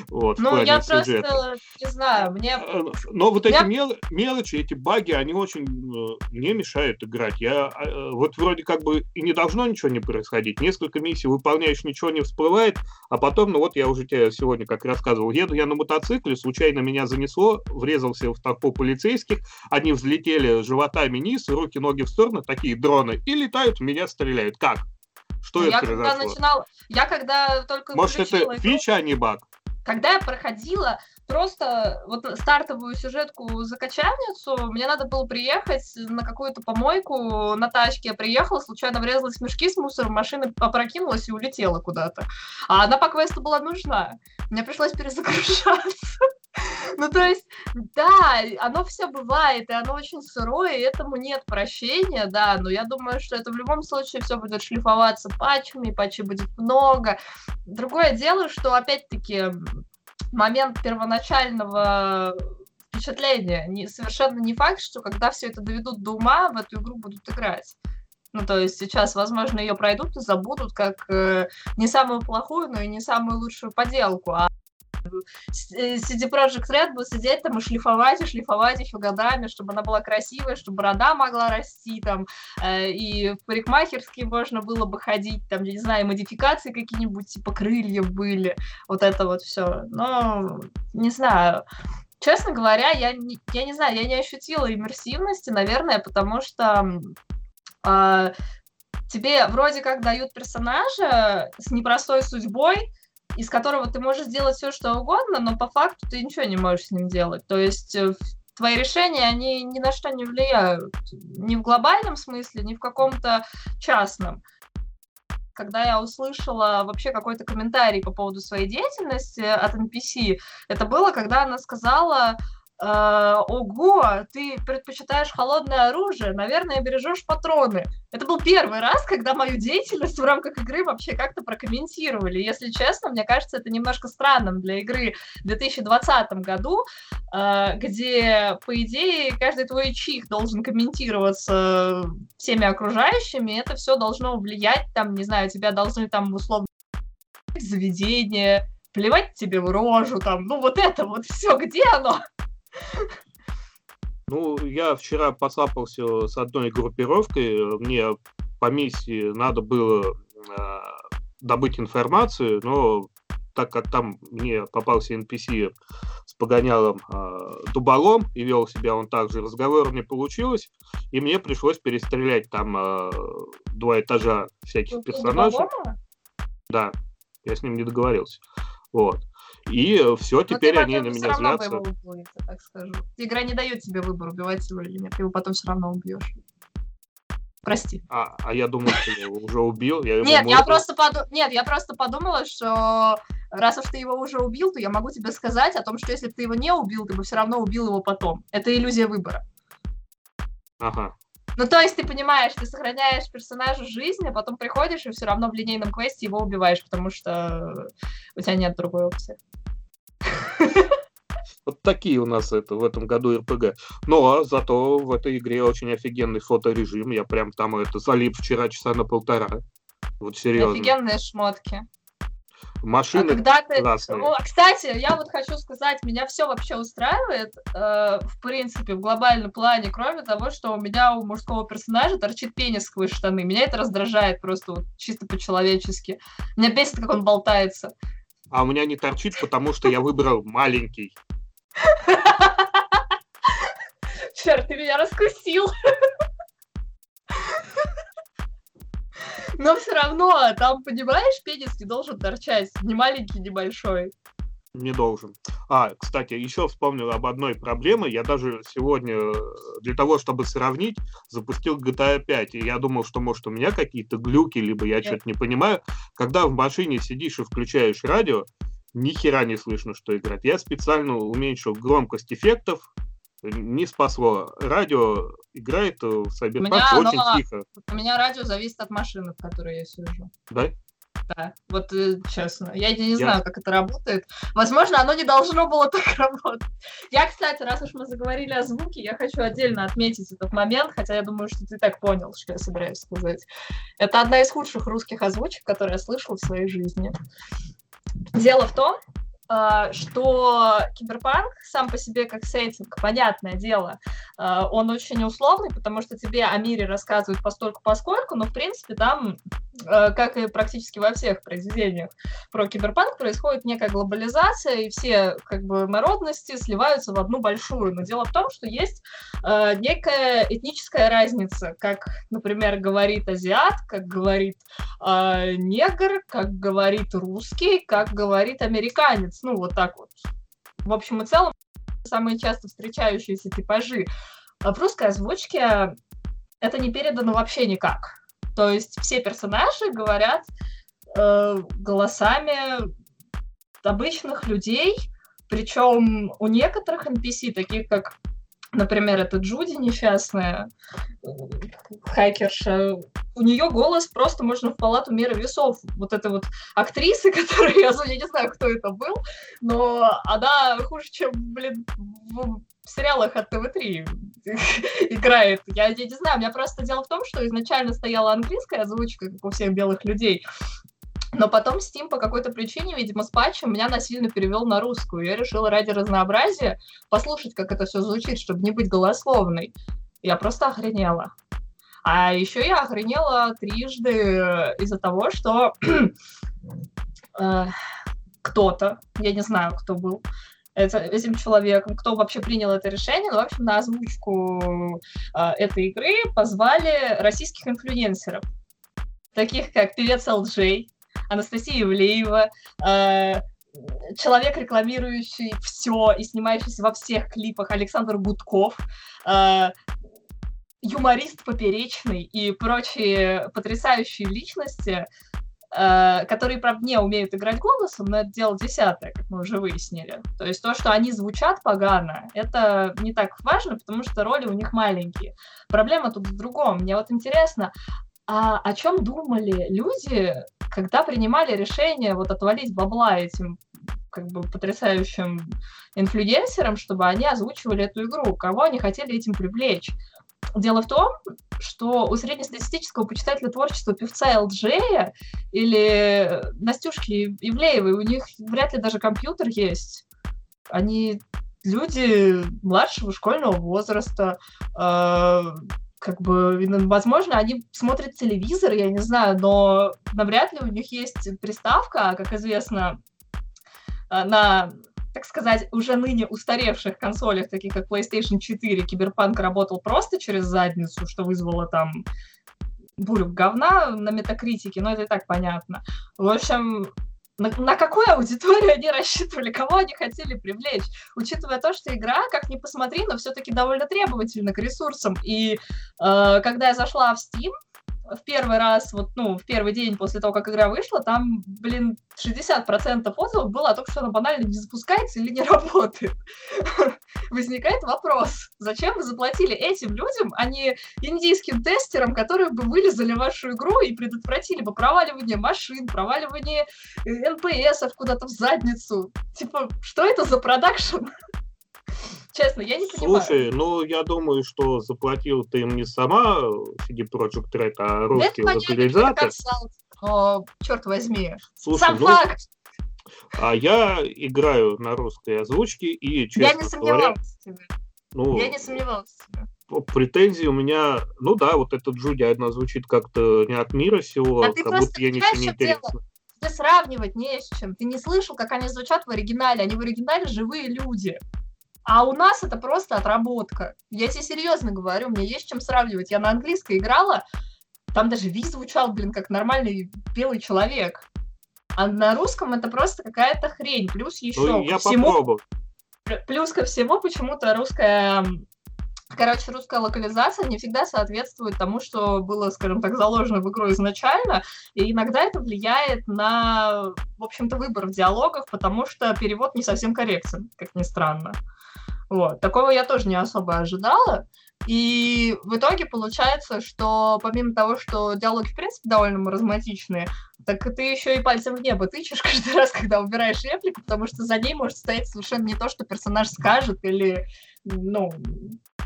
Вот, ну, я сюжета. просто не знаю, мне... Э, но вот я... эти мел... мелочи, эти баги, они очень э, мне мешают играть. Я э, вот вроде как бы и не должно ничего не происходить. Несколько миссий выполняешь, ничего не всплывает, а потом, ну вот я уже тебе сегодня, как рассказывал, еду я на мотоцикле, случайно меня занесло, врезался в толпу полицейских, они взлетели животами вниз, руки, ноги в сторону, такие дроны, и летают, в меня стреляют. Как? Что я это когда начинал, я когда только Может, это игру, фича, а не баг? Когда я проходила просто вот стартовую сюжетку за кочевницу, мне надо было приехать на какую-то помойку на тачке. Я приехала, случайно врезалась в мешки с мусором, машина опрокинулась и улетела куда-то. А она по квесту была нужна. Мне пришлось перезагружаться. Ну, то есть, да, оно все бывает, и оно очень сырое, и этому нет прощения, да, но я думаю, что это в любом случае все будет шлифоваться патчами, патчей будет много. Другое дело, что, опять-таки, момент первоначального впечатления. Не, совершенно не факт, что когда все это доведут до ума, в эту игру будут играть. Ну, то есть сейчас, возможно, ее пройдут и забудут как э, не самую плохую, но и не самую лучшую поделку. А CD Projekt Red будет сидеть там и шлифовать, и шлифовать еще годами, чтобы она была красивая, чтобы борода могла расти там, э, и в парикмахерские можно было бы ходить, там, я не знаю, модификации какие-нибудь, типа крыльев были, вот это вот все. Но, не знаю, честно говоря, я не, я не знаю, я не ощутила иммерсивности, наверное, потому что э, тебе вроде как дают персонажа с непростой судьбой, из которого ты можешь сделать все, что угодно, но по факту ты ничего не можешь с ним делать. То есть э, твои решения, они ни на что не влияют. Ни в глобальном смысле, ни в каком-то частном когда я услышала вообще какой-то комментарий по поводу своей деятельности от NPC, это было, когда она сказала, ого, ты предпочитаешь холодное оружие, наверное, бережешь патроны. Это был первый раз, когда мою деятельность в рамках игры вообще как-то прокомментировали. Если честно, мне кажется, это немножко странным для игры в 2020 году, э, где, по идее, каждый твой чих должен комментироваться всеми окружающими, это все должно влиять, там, не знаю, тебя должны там условно заведение, плевать тебе в рожу, там, ну вот это вот все, где оно? Ну, я вчера посапался с одной группировкой. Мне по миссии надо было э, добыть информацию, но так как там мне попался NPC с погонялом э, дуболом и вел себя он также, разговор не получилось, и мне пришлось перестрелять там э, два этажа всяких персонажей. Да, я с ним не договорился. Вот. И все, теперь они на меня злятся. Убьете, так скажу. Игра не дает тебе выбор, убивать его или нет. Ты его потом все равно убьешь. Прости. А, а я думал, что я его уже убил. Я Нет, я просто поду... Нет, я просто подумала, что раз уж ты его уже убил, то я могу тебе сказать о том, что если бы ты его не убил, ты бы все равно убил его потом. Это иллюзия выбора. Ага. Ну, то есть, ты понимаешь, ты сохраняешь персонажу жизнь, а потом приходишь и все равно в линейном квесте его убиваешь, потому что у тебя нет другой опции. Вот такие у нас это в этом году РПГ. Но зато в этой игре очень офигенный фоторежим. Я прям там это залип вчера часа на полтора. Вот серьезно. Офигенные шмотки. Машины а когда ты... классные. О, кстати, я вот хочу сказать, меня все вообще устраивает, э, в принципе, в глобальном плане, кроме того, что у меня у мужского персонажа торчит пенис сквозь штаны. Меня это раздражает просто вот чисто по-человечески. Меня бесит, как он болтается. А у меня не торчит, потому что я выбрал маленький. Черт, ты меня раскусил. Но все равно, там, понимаешь, пенис не должен торчать. Ни маленький, ни большой. Не должен. А, кстати, еще вспомнил об одной проблеме. Я даже сегодня э, для того, чтобы сравнить, запустил GTA 5. И я думал, что, может, у меня какие-то глюки, либо я что-то не понимаю. Когда в машине сидишь и включаешь радио, ни хера не слышно, что играть. Я специально уменьшил громкость эффектов, не спасло. Радио играет в Cyberpunk очень оно, тихо. У меня радио зависит от машины, в которой я сижу. Да? Да, вот э, честно. Я не, знаю, как это работает. Возможно, оно не должно было так работать. Я, кстати, раз уж мы заговорили о звуке, я хочу отдельно отметить этот момент, хотя я думаю, что ты так понял, что я собираюсь сказать. Это одна из худших русских озвучек, которые я слышала в своей жизни. Дело в том, что киберпанк сам по себе как сеттинг, понятное дело, а, он очень условный, потому что тебе о мире рассказывают постольку поскольку, но в принципе там, а, как и практически во всех произведениях про киберпанк, происходит некая глобализация, и все как бы народности сливаются в одну большую. Но дело в том, что есть некая этническая разница, как, например, говорит азиат, как говорит негр, как говорит русский, как говорит американец ну, вот так вот. В общем и целом, самые часто встречающиеся типажи в русской озвучке это не передано вообще никак. То есть все персонажи говорят э, голосами обычных людей, причем у некоторых NPC, таких как, например, это Джуди несчастная, хакерша, у нее голос просто можно в палату меры весов. Вот эта вот актриса, которая, я, я не знаю, кто это был, но она хуже, чем, блин, в сериалах от ТВ-3 играет. Я, я не знаю, у меня просто дело в том, что изначально стояла английская озвучка, как у всех белых людей, но потом Steam по какой-то причине, видимо, с патчем меня насильно перевел на русскую. Я решила ради разнообразия послушать, как это все звучит, чтобы не быть голословной. Я просто охренела. А еще я охренела трижды из-за того, что э, кто-то, я не знаю, кто был, это, этим человеком, кто вообще принял это решение, но, в общем, на озвучку э, этой игры позвали российских инфлюенсеров, таких как певец LJ, Анастасия Ивлеева, э, человек, рекламирующий все и снимающийся во всех клипах Александр Гудков, э, юморист поперечный и прочие потрясающие личности, э, которые, правда, не умеют играть голосом, но это дело десятое, как мы уже выяснили. То есть то, что они звучат погано, это не так важно, потому что роли у них маленькие. Проблема тут в другом. Мне вот интересно, а о чем думали люди, когда принимали решение вот отвалить бабла этим как бы потрясающим инфлюенсерам, чтобы они озвучивали эту игру, кого они хотели этим привлечь. Дело в том, что у среднестатистического почитателя творчества певца ЛДЖ или Настюшки Ивлеевой у них вряд ли даже компьютер есть. Они люди младшего школьного возраста, э, как бы, возможно, они смотрят телевизор, я не знаю, но навряд ли у них есть приставка, как известно, э, на, так сказать, уже ныне устаревших консолях, таких как PlayStation 4, Киберпанк работал просто через задницу, что вызвало там бурю говна на метакритике, но это и так понятно. В общем, на, на какую аудиторию они рассчитывали, кого они хотели привлечь, учитывая то, что игра, как ни посмотри, но все-таки довольно требовательна к ресурсам. И э, когда я зашла в Steam, в первый раз, вот, ну, в первый день после того, как игра вышла, там, блин, 60% отзывов было о том, что она банально не запускается или не работает. Возникает вопрос, зачем вы заплатили этим людям, а не индийским тестерам, которые бы вылезали вашу игру и предотвратили бы проваливание машин, проваливание НПСов куда-то в задницу. Типа, что это за продакшн? Честно, я не понимаю. Слушай, ну я думаю, что заплатил ты им не сама CD Project Red, а русский локализатор. О, черт возьми. Слушай, Сам ну, факт. А я играю на русской озвучке и, честно Я не говоря, сомневалась в тебе. ну, Я не сомневалась в тебе. претензии у меня, ну да, вот этот Джуди одна звучит как-то не от мира сего, А ты как будто я ничего не дело? интересно. Тебе сравнивать не с чем. Ты не слышал, как они звучат в оригинале. Они в оригинале живые люди. А у нас это просто отработка. Я тебе серьезно говорю, мне есть чем сравнивать. Я на английской играла, там даже Ви звучал, блин, как нормальный белый человек. А на русском это просто какая-то хрень. Плюс еще Ну, я всему, попробую. плюс ко всему почему-то русская Короче, русская локализация не всегда соответствует тому, что было, скажем так, заложено в игру изначально, и иногда это влияет на, в общем-то, выбор в диалогах, потому что перевод не совсем корректен, как ни странно. Вот. Такого я тоже не особо ожидала. И в итоге получается, что помимо того, что диалоги в принципе довольно маразматичные, так ты еще и пальцем в небо тычешь каждый раз, когда убираешь реплику, потому что за ней может стоять совершенно не то, что персонаж скажет, или, ну,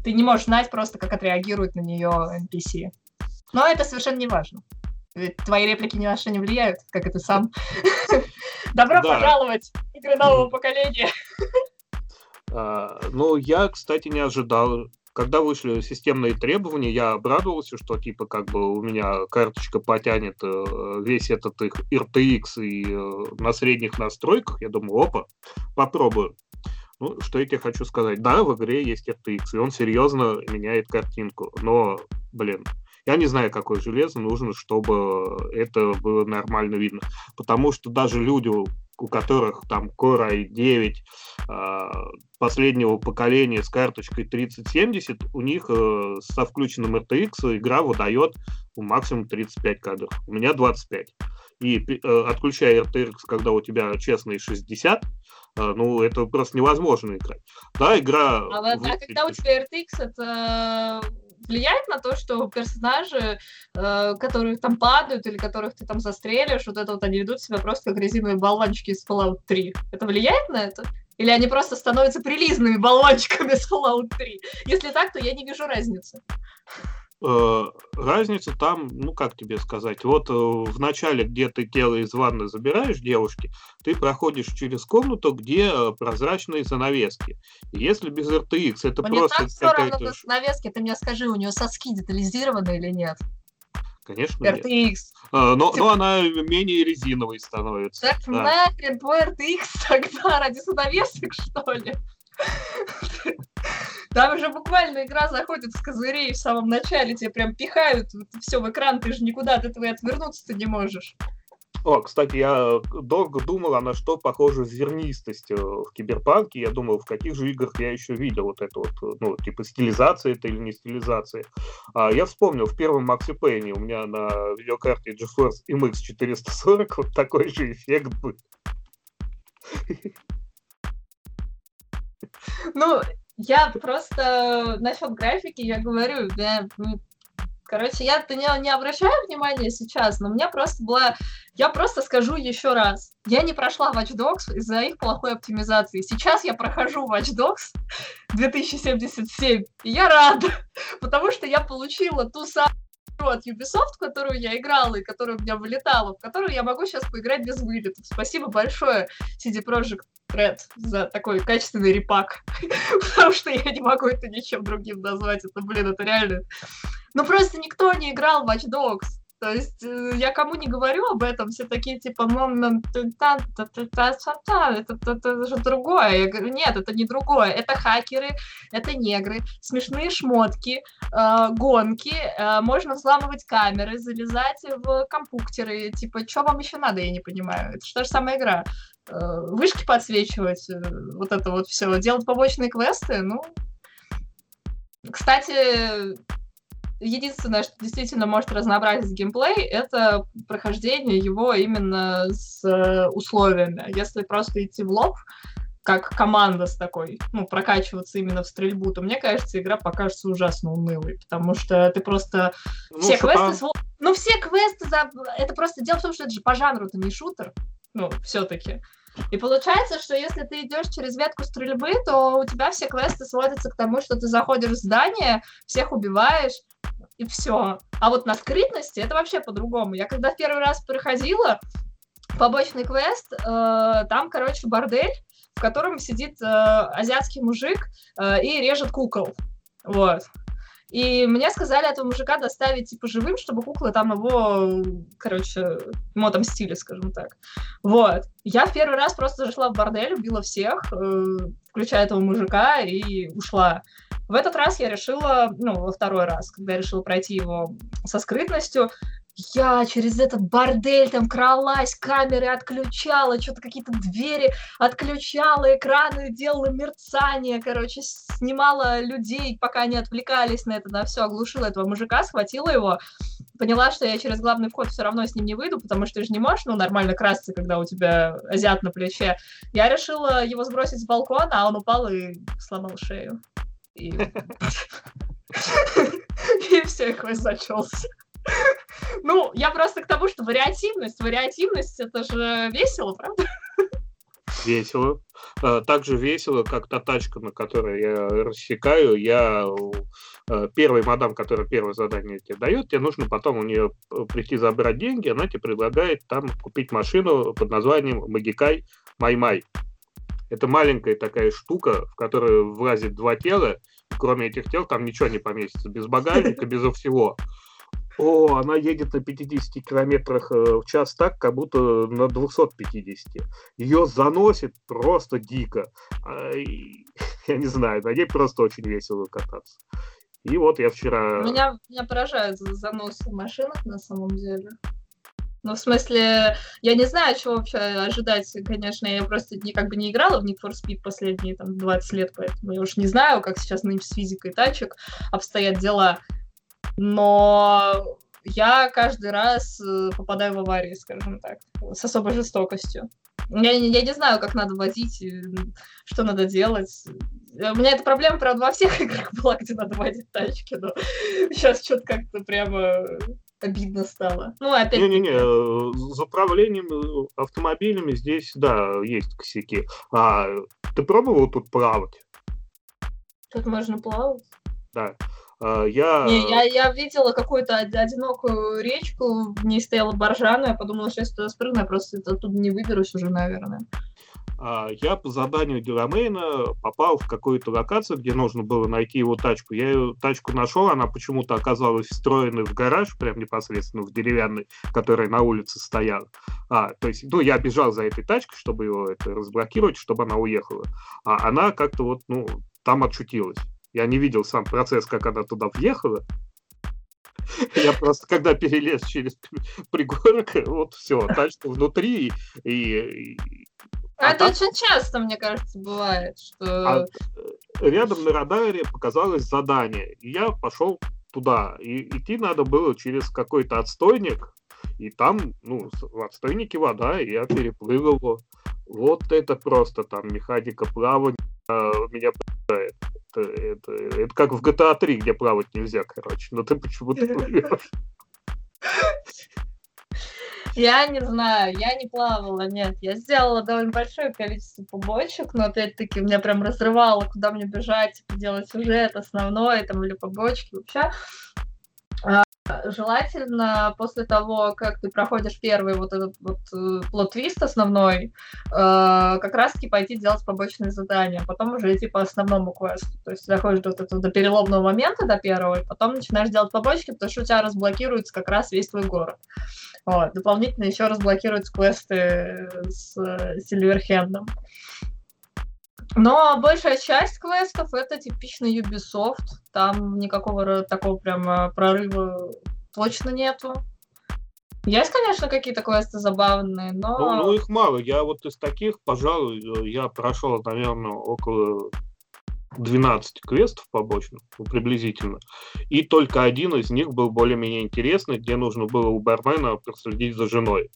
ты не можешь знать просто, как отреагирует на нее NPC. Но это совершенно не важно. Ведь твои реплики ни на что не влияют, как ты сам. Добро пожаловать в игры нового поколения. А, Ну, я, кстати, не ожидал. Когда вышли системные требования, я обрадовался, что типа как бы у меня карточка потянет э, весь этот их RTX и э, на средних настройках. Я думаю, опа, попробую. Ну, что я тебе хочу сказать. Да, в игре есть RTX, и он серьезно меняет картинку. Но, блин, я не знаю, какое железо нужно, чтобы это было нормально видно. Потому что даже люди, у которых там Core i9 а, последнего поколения с карточкой 3070, у них э, со включенным RTX игра выдает максимум 35 кадров. У меня 25. И э, отключая RTX, когда у тебя честные 60, э, ну, это просто невозможно играть. Да, игра... А, а выглядит когда у тебя RTX, это влияет на то, что персонажи, э, которые там падают или которых ты там застрелишь, вот это вот они ведут себя просто как резиновые болванчики из Fallout 3. Это влияет на это? Или они просто становятся прилизанными болванчиками с Fallout 3? Если так, то я не вижу разницы. Э, разница там, ну как тебе сказать, вот э, в начале, где ты тело из ванны забираешь девушки, ты проходишь через комнату, где э, прозрачные занавески. Если без RTX, это Мне просто так все равно на навеске, ты мне скажи, у нее соски детализированы или нет? Конечно, нет. RTX. А, но, Типа- но она менее резиновой становится. Так да. нахрен твой RTX тогда ради занавесок, что ли? Там уже буквально игра заходит с козырей в самом начале, тебе прям пихают все в экран, ты же никуда от этого и отвернуться ты не можешь. О, кстати, я долго думал, а на что похожа зернистость в киберпанке. Я думал, в каких же играх я еще видел вот это вот, ну, типа стилизация это или не стилизация. А я вспомнил, в первом Макси Пейне у меня на видеокарте GeForce MX 440 вот такой же эффект был. Ну, я просто насчет графики, я говорю, я Короче, я не, не обращаю внимания сейчас, но у меня просто была... Я просто скажу еще раз. Я не прошла Watch Dogs из-за их плохой оптимизации. Сейчас я прохожу Watch Dogs 2077, и я рада, потому что я получила ту самую от Ubisoft, которую я играла и которая у меня вылетала, в которую я могу сейчас поиграть без вылетов. Спасибо большое CD Projekt Red за такой качественный репак, потому что я не могу это ничем другим назвать. Это, блин, это реально ну просто никто не играл в Watch Dogs. То есть э, я кому не говорю об этом, все такие типа, это, это же другое. Я говорю, нет, это не другое. Это хакеры, это негры, смешные шмотки, э, гонки, э, можно взламывать камеры, залезать в компьютеры. Типа, что вам еще надо, я не понимаю. Это же та же самая игра. Вышки подсвечивать, вот это вот все. Делать побочные квесты, ну... Кстати, единственное, что действительно может разнообразить геймплей, это прохождение его именно с э, условиями. Если просто идти в лоб, как команда с такой, ну, прокачиваться именно в стрельбу, то мне кажется, игра покажется ужасно унылой, потому что ты просто ну, все квесты... Св... Ну, все квесты... За... Это просто дело в том, что это же по жанру, это не шутер, ну, все-таки. И получается, что если ты идешь через ветку стрельбы, то у тебя все квесты сводятся к тому, что ты заходишь в здание, всех убиваешь, и все. А вот на скрытности это вообще по-другому. Я когда в первый раз проходила побочный квест, э, там, короче, бордель, в котором сидит э, азиатский мужик э, и режет кукол. Вот. И мне сказали этого мужика доставить, типа, живым, чтобы куклы там его, короче, ему отомстили, скажем так. Вот. Я в первый раз просто зашла в бордель, убила всех, э, включая этого мужика, и ушла. В этот раз я решила, ну, во второй раз, когда я решила пройти его со скрытностью, я через этот бордель там кралась, камеры отключала, что-то какие-то двери отключала, экраны делала мерцание, короче, снимала людей, пока они отвлекались на это, на все, оглушила этого мужика, схватила его, поняла, что я через главный вход все равно с ним не выйду, потому что ты же не можешь, ну, нормально краситься, когда у тебя азиат на плече. Я решила его сбросить с балкона, а он упал и сломал шею. И, все, их зачелся. Ну, я просто к тому, что вариативность, вариативность, это же весело, правда? Весело. А, так же весело, как та тачка, на которой я рассекаю. Я э, первый мадам, которая первое задание тебе дает, тебе нужно потом у нее э, прийти забрать деньги, она тебе предлагает там купить машину под названием Магикай Май-Май. Это маленькая такая штука, в которую влазит два тела, кроме этих тел там ничего не поместится, без багажника, безо всего. О, она едет на 50 километрах э, в час так, как будто на 250. Ее заносит просто дико. Я не знаю, на ней просто очень весело кататься. И вот я вчера... Меня, меня поражает занос в на самом деле. Ну, в смысле, я не знаю, чего вообще ожидать, конечно, я просто никак бы не играла в Need for Speed последние там 20 лет, поэтому я уж не знаю, как сейчас нынче с физикой тачек обстоят дела. Но я каждый раз э, попадаю в аварии, скажем так, с особой жестокостью. Я, я не знаю, как надо водить, что надо делать. У меня эта проблема, правда, во всех играх была, где надо водить тачки, но сейчас что-то как-то прямо обидно стало. Ну, опять... Не-не-не, э, за управлением э, автомобилями здесь, да, есть косяки. А ты пробовал тут плавать? Тут можно плавать? Да. А, я... Не, я, я видела какую-то одинокую речку, в ней стояла боржана, я подумала, если туда спрыгну, я просто оттуда не выберусь уже, наверное. А, я по заданию Дюрамейна попал в какую-то локацию, где нужно было найти его тачку. Я ее тачку нашел, она почему-то оказалась встроенной в гараж, прям непосредственно в деревянный, который на улице стоял. А, то есть, ну, я бежал за этой тачкой, чтобы его это, разблокировать, чтобы она уехала. А она как-то вот, ну, там отшутилась. Я не видел сам процесс, как она туда въехала. Я просто, когда перелез через пригорок, вот все, дальше внутри, и, а это так... очень часто, мне кажется, бывает, что... А рядом на радаре показалось задание, и я пошел туда. И идти надо было через какой-то отстойник, и там, ну, в отстойнике вода, и я переплыл его. Вот это просто там механика плавания а, меня это, это, это как в GTA 3, где плавать нельзя, короче, но ты почему-то плывешь. Я не знаю, я не плавала, нет. Я сделала довольно большое количество побочек, но опять-таки меня прям разрывало, куда мне бежать, типа, делать сюжет основной, там, или побочки вообще. А, желательно после того, как ты проходишь первый вот этот вот э, плот-твист основной, э, как раз-таки пойти делать побочные задания, потом уже идти по основному квесту. То есть доходишь до, вот до переломного момента, до первого, и потом начинаешь делать побочки, потому что у тебя разблокируется как раз весь твой город. Вот. Дополнительно еще разблокируются квесты с э, Сильверхендом. Но большая часть квестов это типично Ubisoft. Там никакого такого прям прорыва точно нету. Есть, конечно, какие-то квесты забавные, но... Ну, ну, их мало. Я вот из таких, пожалуй, я прошел, наверное, около 12 квестов побочных, ну, приблизительно. И только один из них был более-менее интересный, где нужно было у бармена проследить за женой.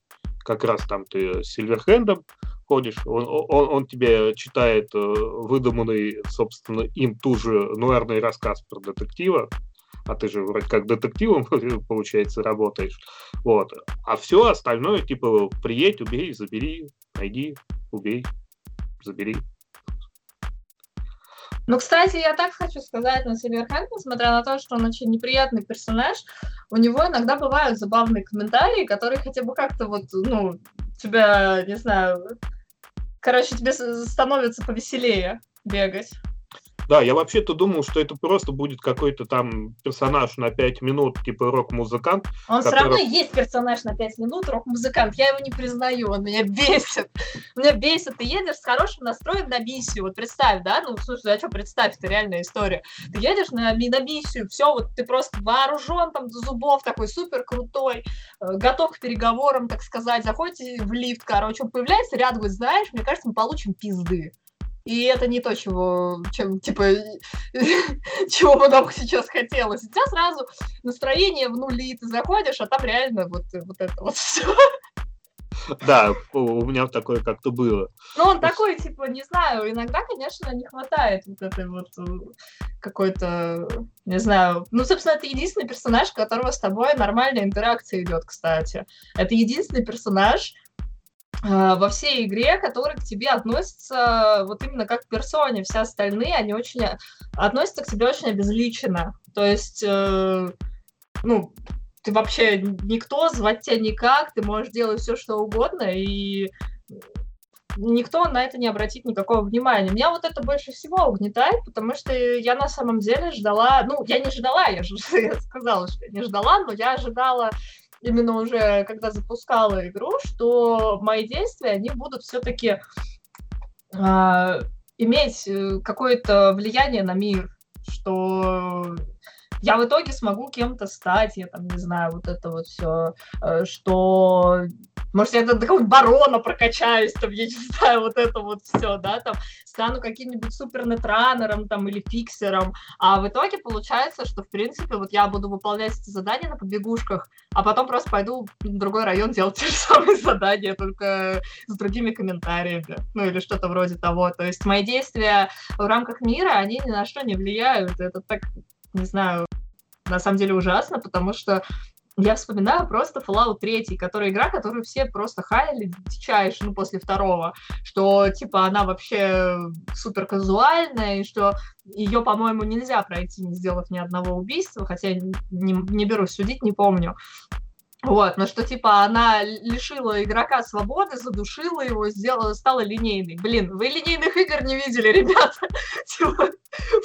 Как раз там ты с Сильверхендом ходишь, он, он, он тебе читает э, выдуманный, собственно, им ту же нуарный рассказ про детектива, а ты же вроде как детективом, получается, работаешь. Вот. А все остальное, типа, приедь, убей, забери, найди, убей, забери. Ну, кстати, я так хочу сказать на Сильверхенд, несмотря на то, что он очень неприятный персонаж, у него иногда бывают забавные комментарии, которые хотя бы как-то вот, ну, тебя, не знаю, короче, тебе становится повеселее бегать. Да, я вообще-то думал, что это просто будет какой-то там персонаж на 5 минут, типа рок-музыкант. Он который... все равно есть персонаж на 5 минут, рок-музыкант. Я его не признаю, он меня бесит. Меня бесит. Ты едешь с хорошим настроем на миссию. Вот представь, да? Ну, слушай, а что представь, это реальная история. Ты едешь на, на миссию, все, вот ты просто вооружен там до зубов, такой супер крутой, э, готов к переговорам, так сказать. Заходите в лифт, короче, он появляется рядом, говорит, знаешь, мне кажется, мы получим пизды. И это не то, чего, чем, типа, чего бы нам сейчас хотелось. У тебя сразу настроение в нули, ты заходишь, а там реально вот, вот это вот все. Да, у меня такое как-то было. Ну, он такой, типа, не знаю, иногда, конечно, не хватает вот этой вот э, какой-то, не знаю, ну, собственно, это единственный персонаж, у которого с тобой нормальная интеракция идет, кстати. Это единственный персонаж, во всей игре, который к тебе относится вот именно как к персоне. Все остальные, они очень относятся к тебе очень обезличенно. То есть, э, ну, ты вообще никто, звать тебя никак, ты можешь делать все, что угодно, и никто на это не обратит никакого внимания. Меня вот это больше всего угнетает, потому что я на самом деле ждала, ну, я не ждала, я же я сказала, что я не ждала, но я ожидала именно уже когда запускала игру, что мои действия, они будут все-таки а, иметь э, какое-то влияние на мир, что я в итоге смогу кем-то стать, я там не знаю, вот это вот все, э, что может, я до какого-нибудь барона прокачаюсь, там, я не знаю, вот это вот все, да, там, стану каким-нибудь супернетранером, там, или фиксером, а в итоге получается, что, в принципе, вот я буду выполнять эти задания на побегушках, а потом просто пойду в другой район делать те же самые задания, только с другими комментариями, ну, или что-то вроде того, то есть мои действия в рамках мира, они ни на что не влияют, это так, не знаю, на самом деле ужасно, потому что я вспоминаю просто Fallout 3, которая игра, которую все просто хаяли дичайше, ну, после второго, что, типа, она вообще супер казуальная, и что ее, по-моему, нельзя пройти, не сделав ни одного убийства, хотя не, не берусь судить, не помню. Вот, но что типа она лишила игрока свободы, задушила его, сделала, стала линейной. Блин, вы линейных игр не видели, ребята. Типа,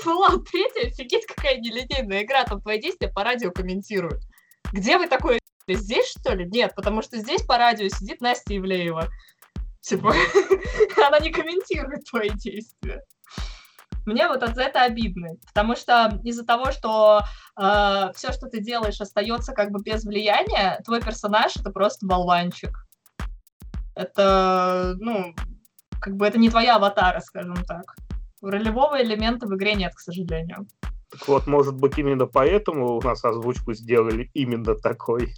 Fallout 3 офигеть какая нелинейная игра, там твои действия по радио комментируют. Где вы такое Здесь, что ли? Нет, потому что здесь по радио сидит Настя Ивлеева. Типа, она не комментирует твои действия. Мне вот за это обидно, потому что из-за того, что э, все, что ты делаешь, остается как бы без влияния, твой персонаж это просто болванчик. Это, ну, как бы это не твоя аватара, скажем так. Ролевого элемента в игре нет, к сожалению. Так вот, может быть, именно поэтому у нас озвучку сделали именно такой.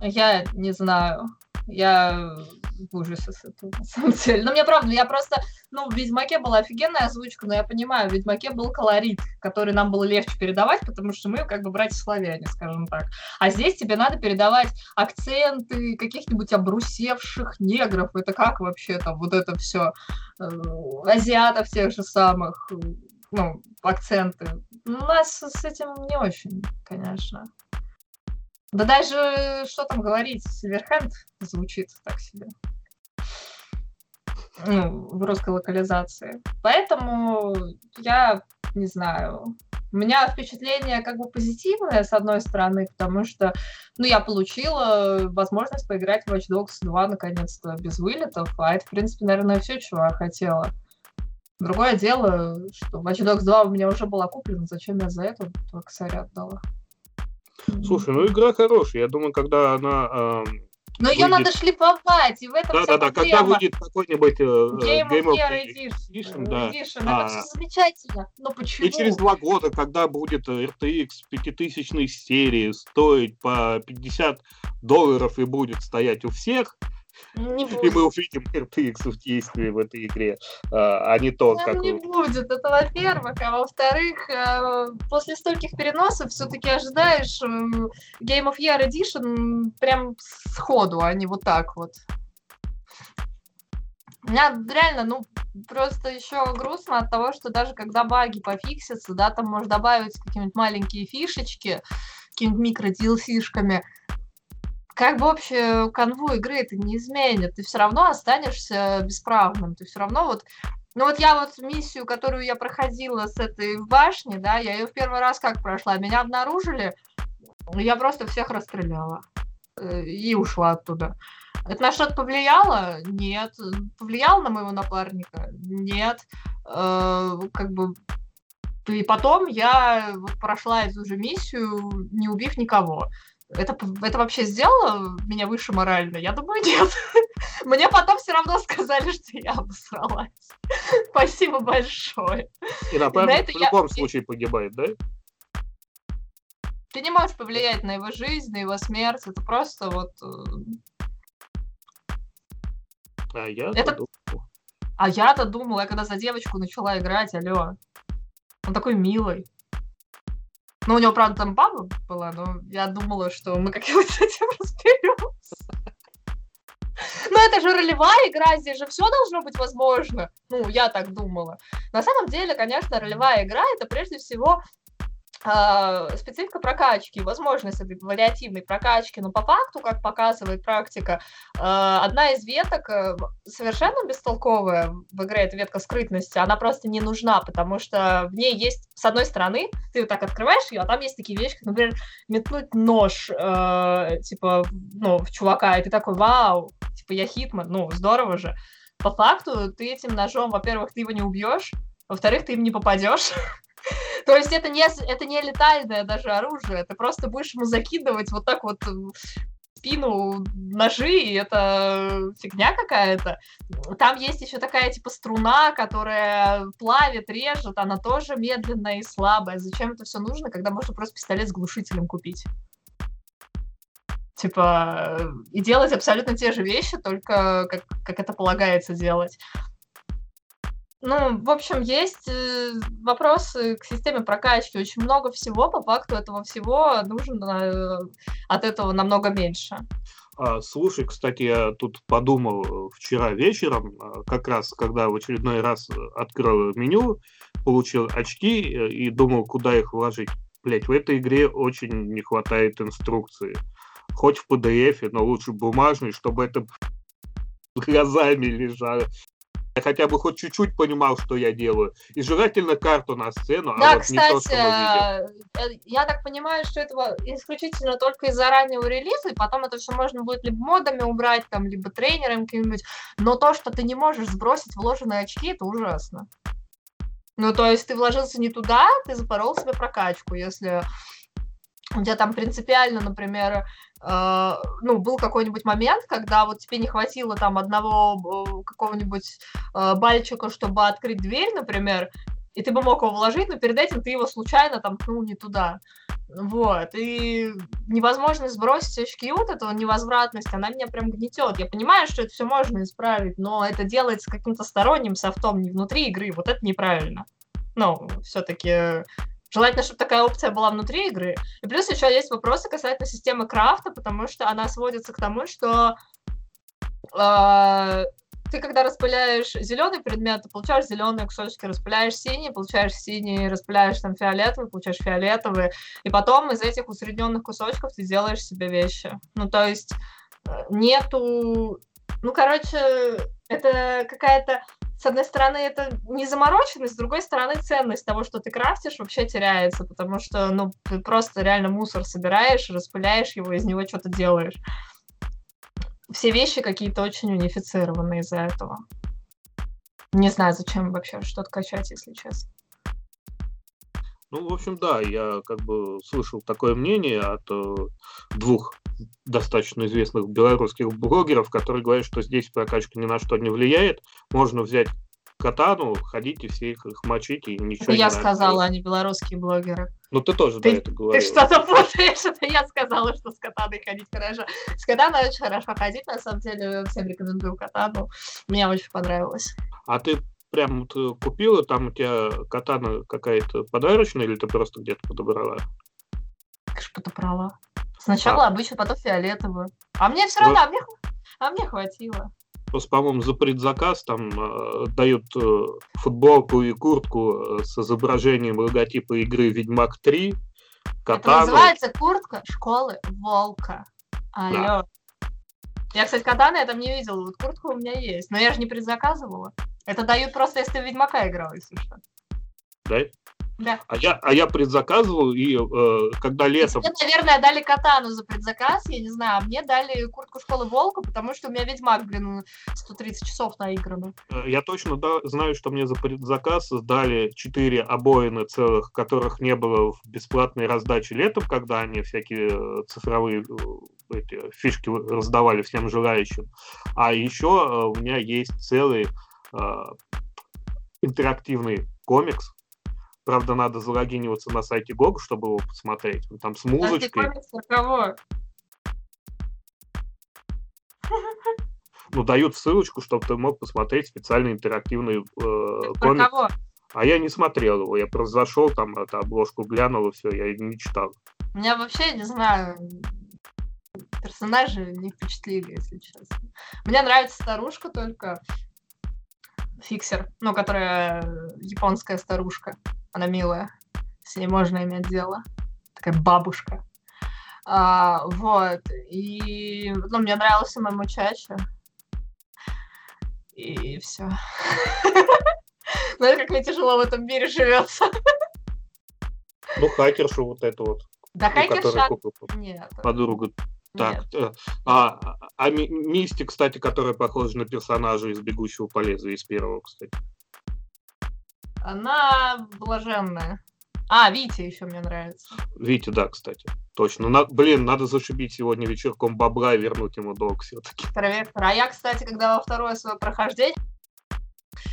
Я не знаю. Я в ужасе с этого, на самом деле. Но мне правда, я просто, ну, в Ведьмаке была офигенная озвучка, но я понимаю, в Ведьмаке был колорит, который нам было легче передавать, потому что мы как бы братья-славяне, скажем так. А здесь тебе надо передавать акценты каких-нибудь обрусевших негров. Это как вообще там вот это все? Э, азиатов тех же самых, ну, акценты. У нас с этим не очень, конечно. Да даже, что там говорить, Сильверхенд звучит так себе. Ну, в русской локализации. Поэтому я не знаю. У меня впечатление как бы позитивное, с одной стороны, потому что, ну, я получила возможность поиграть в Watch Dogs 2 наконец-то без вылетов, а это, в принципе, наверное, все, чего я хотела. Другое дело, что Watch Dogs 2 у меня уже была куплена, зачем я за это только косаря отдала? Слушай, ну игра хорошая. Я думаю, когда она... Э, но выйдет... ее надо шлиповать, и в этом Да, да, да, когда выйдет какой-нибудь э, Game, Game of Year Edition, Edition, да. Edition а, это все замечательно, но почему? И через два года, когда будет RTX 5000 серии стоить по 50 долларов и будет стоять у всех, не будет. И мы увидим RTX в действии в этой игре, а, а не то, Там как... не будет, это во-первых. А во-вторых, э, после стольких переносов все-таки ожидаешь э, Game of Year Edition прям сходу, а не вот так вот. У меня реально, ну, просто еще грустно от того, что даже когда баги пофиксятся, да, там можно добавить какие-нибудь маленькие фишечки, какими-нибудь микро-DLC-шками, как бы общую канву игры это не изменит. Ты все равно останешься бесправным. Ты все равно вот ну вот я вот миссию, которую я проходила с этой в башне, да, я ее в первый раз как прошла, меня обнаружили, я просто всех расстреляла э, и ушла оттуда. Это на что-то повлияло? Нет. Повлияло на моего напарника? Нет. Э, как бы и потом я прошла эту же миссию, не убив никого это, это вообще сделало меня выше морально? Я думаю, нет. Мне потом все равно сказали, что я обосралась. Спасибо большое. И напарник в любом я... случае погибает, да? Ты не можешь повлиять на его жизнь, на его смерть. Это просто вот... Э, а я это... думал. А я-то думала, я когда за девочку начала играть, алло. Он такой милый. Ну, у него, правда, там баба была, но я думала, что мы как-нибудь с этим разберемся. Но это же ролевая игра, здесь же все должно быть возможно. Ну, я так думала. На самом деле, конечно, ролевая игра это прежде всего специфика прокачки, возможность этой вариативной прокачки, но по факту, как показывает практика, uh, одна из веток uh, совершенно бестолковая в игре, эта ветка скрытности, она просто не нужна, потому что в ней есть, с одной стороны, ты вот так открываешь ее, а там есть такие вещи, как, например, метнуть нож, типа, ну, в чувака, и ты такой, вау, типа, я хитман, ну, здорово же. По факту, ты этим ножом, во-первых, ты его не убьешь, во-вторых, ты им не попадешь. То есть это не, это не летальное даже оружие, ты просто будешь ему закидывать вот так вот в спину ножи, и это фигня какая-то. Там есть еще такая типа струна, которая плавит, режет, она тоже медленная и слабая. Зачем это все нужно, когда можно просто пистолет с глушителем купить? Типа, и делать абсолютно те же вещи, только как, как это полагается делать. Ну, в общем, есть э, вопросы к системе прокачки. Очень много всего, по факту этого всего нужно э, от этого намного меньше. А, слушай, кстати, я тут подумал э, вчера вечером, как раз когда в очередной раз открыл меню, получил очки и думал, куда их вложить. Блять, в этой игре очень не хватает инструкции. Хоть в PDF, но лучше бумажный, чтобы это глазами лежало я хотя бы хоть чуть-чуть понимал, что я делаю. И желательно карту на сцену, а да, а вот кстати, не то, что мы видим. Э, я так понимаю, что этого исключительно только из-за раннего релиза, и потом это все можно будет либо модами убрать, там, либо тренером каким-нибудь, но то, что ты не можешь сбросить вложенные очки, это ужасно. Ну, то есть ты вложился не туда, ты запорол себе прокачку. Если у тебя там принципиально, например, э, ну, был какой-нибудь момент, когда вот тебе не хватило там одного э, какого-нибудь э, бальчика, чтобы открыть дверь, например, и ты бы мог его вложить, но перед этим ты его случайно там пнул не туда. Вот, и невозможность сбросить очки, вот эта невозвратность, она меня прям гнетет. Я понимаю, что это все можно исправить, но это делается каким-то сторонним софтом, не внутри игры, вот это неправильно. Ну, все-таки Желательно, чтобы такая опция была внутри игры. И плюс еще есть вопросы касательно системы крафта, потому что она сводится к тому, что э, ты когда распыляешь зеленый предмет, ты получаешь зеленые кусочки, распыляешь синий, получаешь синий, распыляешь там фиолетовый, получаешь фиолетовый, и потом из этих усредненных кусочков ты делаешь себе вещи. Ну, то есть э, нету... Ну, короче, это какая-то с одной стороны, это не замороченность, с другой стороны, ценность того, что ты крафтишь, вообще теряется, потому что, ну, ты просто реально мусор собираешь, распыляешь его, из него что-то делаешь все вещи какие-то очень унифицированные из-за этого. Не знаю, зачем вообще что-то качать, если честно. Ну, в общем, да, я как бы слышал такое мнение от э, двух достаточно известных белорусских блогеров, которые говорят, что здесь прокачка ни на что не влияет. Можно взять катану, ходите все их, их мочите, и ничего это не я надо. сказала, они белорусские блогеры. Ну, ты тоже ты, да, это говорила. Ты что-то путаешь, это я сказала, что с катаной ходить хорошо. С катаной очень хорошо ходить, на самом деле, всем рекомендую катану. Мне очень понравилось. А ты прям вот э, купила, там у тебя катана какая-то подарочная, или ты просто где-то подобрала? Как же подобрала? Сначала а. обычно, потом фиолетовую. А мне все равно, вот. а, мне, а мне хватило просто, по-моему, за предзаказ там э, дают э, футболку и куртку э, с изображением логотипа игры Ведьмак 3. Катану. Это называется куртка школы Волка. Алло. Да. Я, кстати, катаны я там не видела, вот куртка у меня есть. Но я же не предзаказывала. Это дают просто, если ты в Ведьмака играл, если что. Да? Да. А я, а я предзаказывал, и э, когда летом... Мне, наверное, дали катану за предзаказ, я не знаю, а мне дали куртку школы Волка, потому что у меня Ведьмак, блин, 130 часов наиграно. Э, я точно да, знаю, что мне за предзаказ дали 4 обоины целых, которых не было в бесплатной раздаче летом, когда они всякие э, цифровые э, эти, фишки раздавали всем желающим. А еще у меня есть целый интерактивный комикс, Правда, надо залогиниваться на сайте GOG, чтобы его посмотреть. Там с музычкой. А ты кого? Ну, дают ссылочку, чтобы ты мог посмотреть специальный интерактивный э, комикс. Кого? А я не смотрел его, я просто зашел, там эту обложку глянул, и все, я не читал. Меня вообще, не знаю, персонажи не впечатлили, если честно. Мне нравится старушка только, фиксер, ну, которая японская старушка. Она милая. С ней можно иметь дело. Такая бабушка. А, вот. И ну, мне нравился мой мучача. И все. Знаешь, как мне тяжело в этом мире живется. Ну, хакершу вот эту вот. Да, хакерша... Нет. Так, э, а, а Мисти, кстати, которая похожа на персонажа из «Бегущего по лезвию» из первого, кстати. Она блаженная. А, Витя еще мне нравится. Витя, да, кстати. Точно. На, блин, надо зашибить сегодня вечерком бабла и вернуть ему долг все-таки. А я, кстати, когда во второе свое прохождение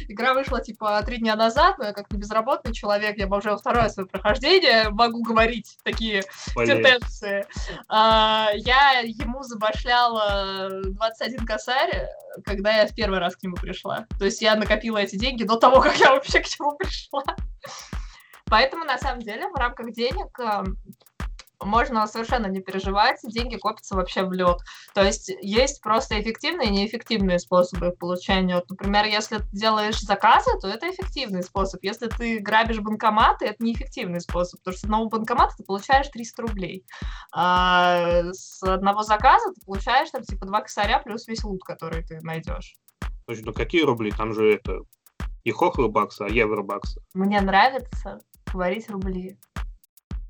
Игра вышла, типа, три дня назад, но я как безработный человек, я уже во второе свое прохождение могу говорить такие сентенции. А, я ему забашляла 21 косарь, когда я в первый раз к нему пришла. То есть я накопила эти деньги до того, как я вообще к нему пришла. Поэтому, на самом деле, в рамках денег можно совершенно не переживать, деньги копятся вообще в лед. То есть есть просто эффективные и неэффективные способы получения. Вот, например, если ты делаешь заказы, то это эффективный способ. Если ты грабишь банкоматы, это неэффективный способ, потому что с одного банкомата ты получаешь 300 рублей. А с одного заказа ты получаешь там типа 2 косаря плюс весь лут, который ты найдешь. Слушай, ну какие рубли? Там же это и хохлы бакса, а евро бакса. Мне нравится говорить рубли.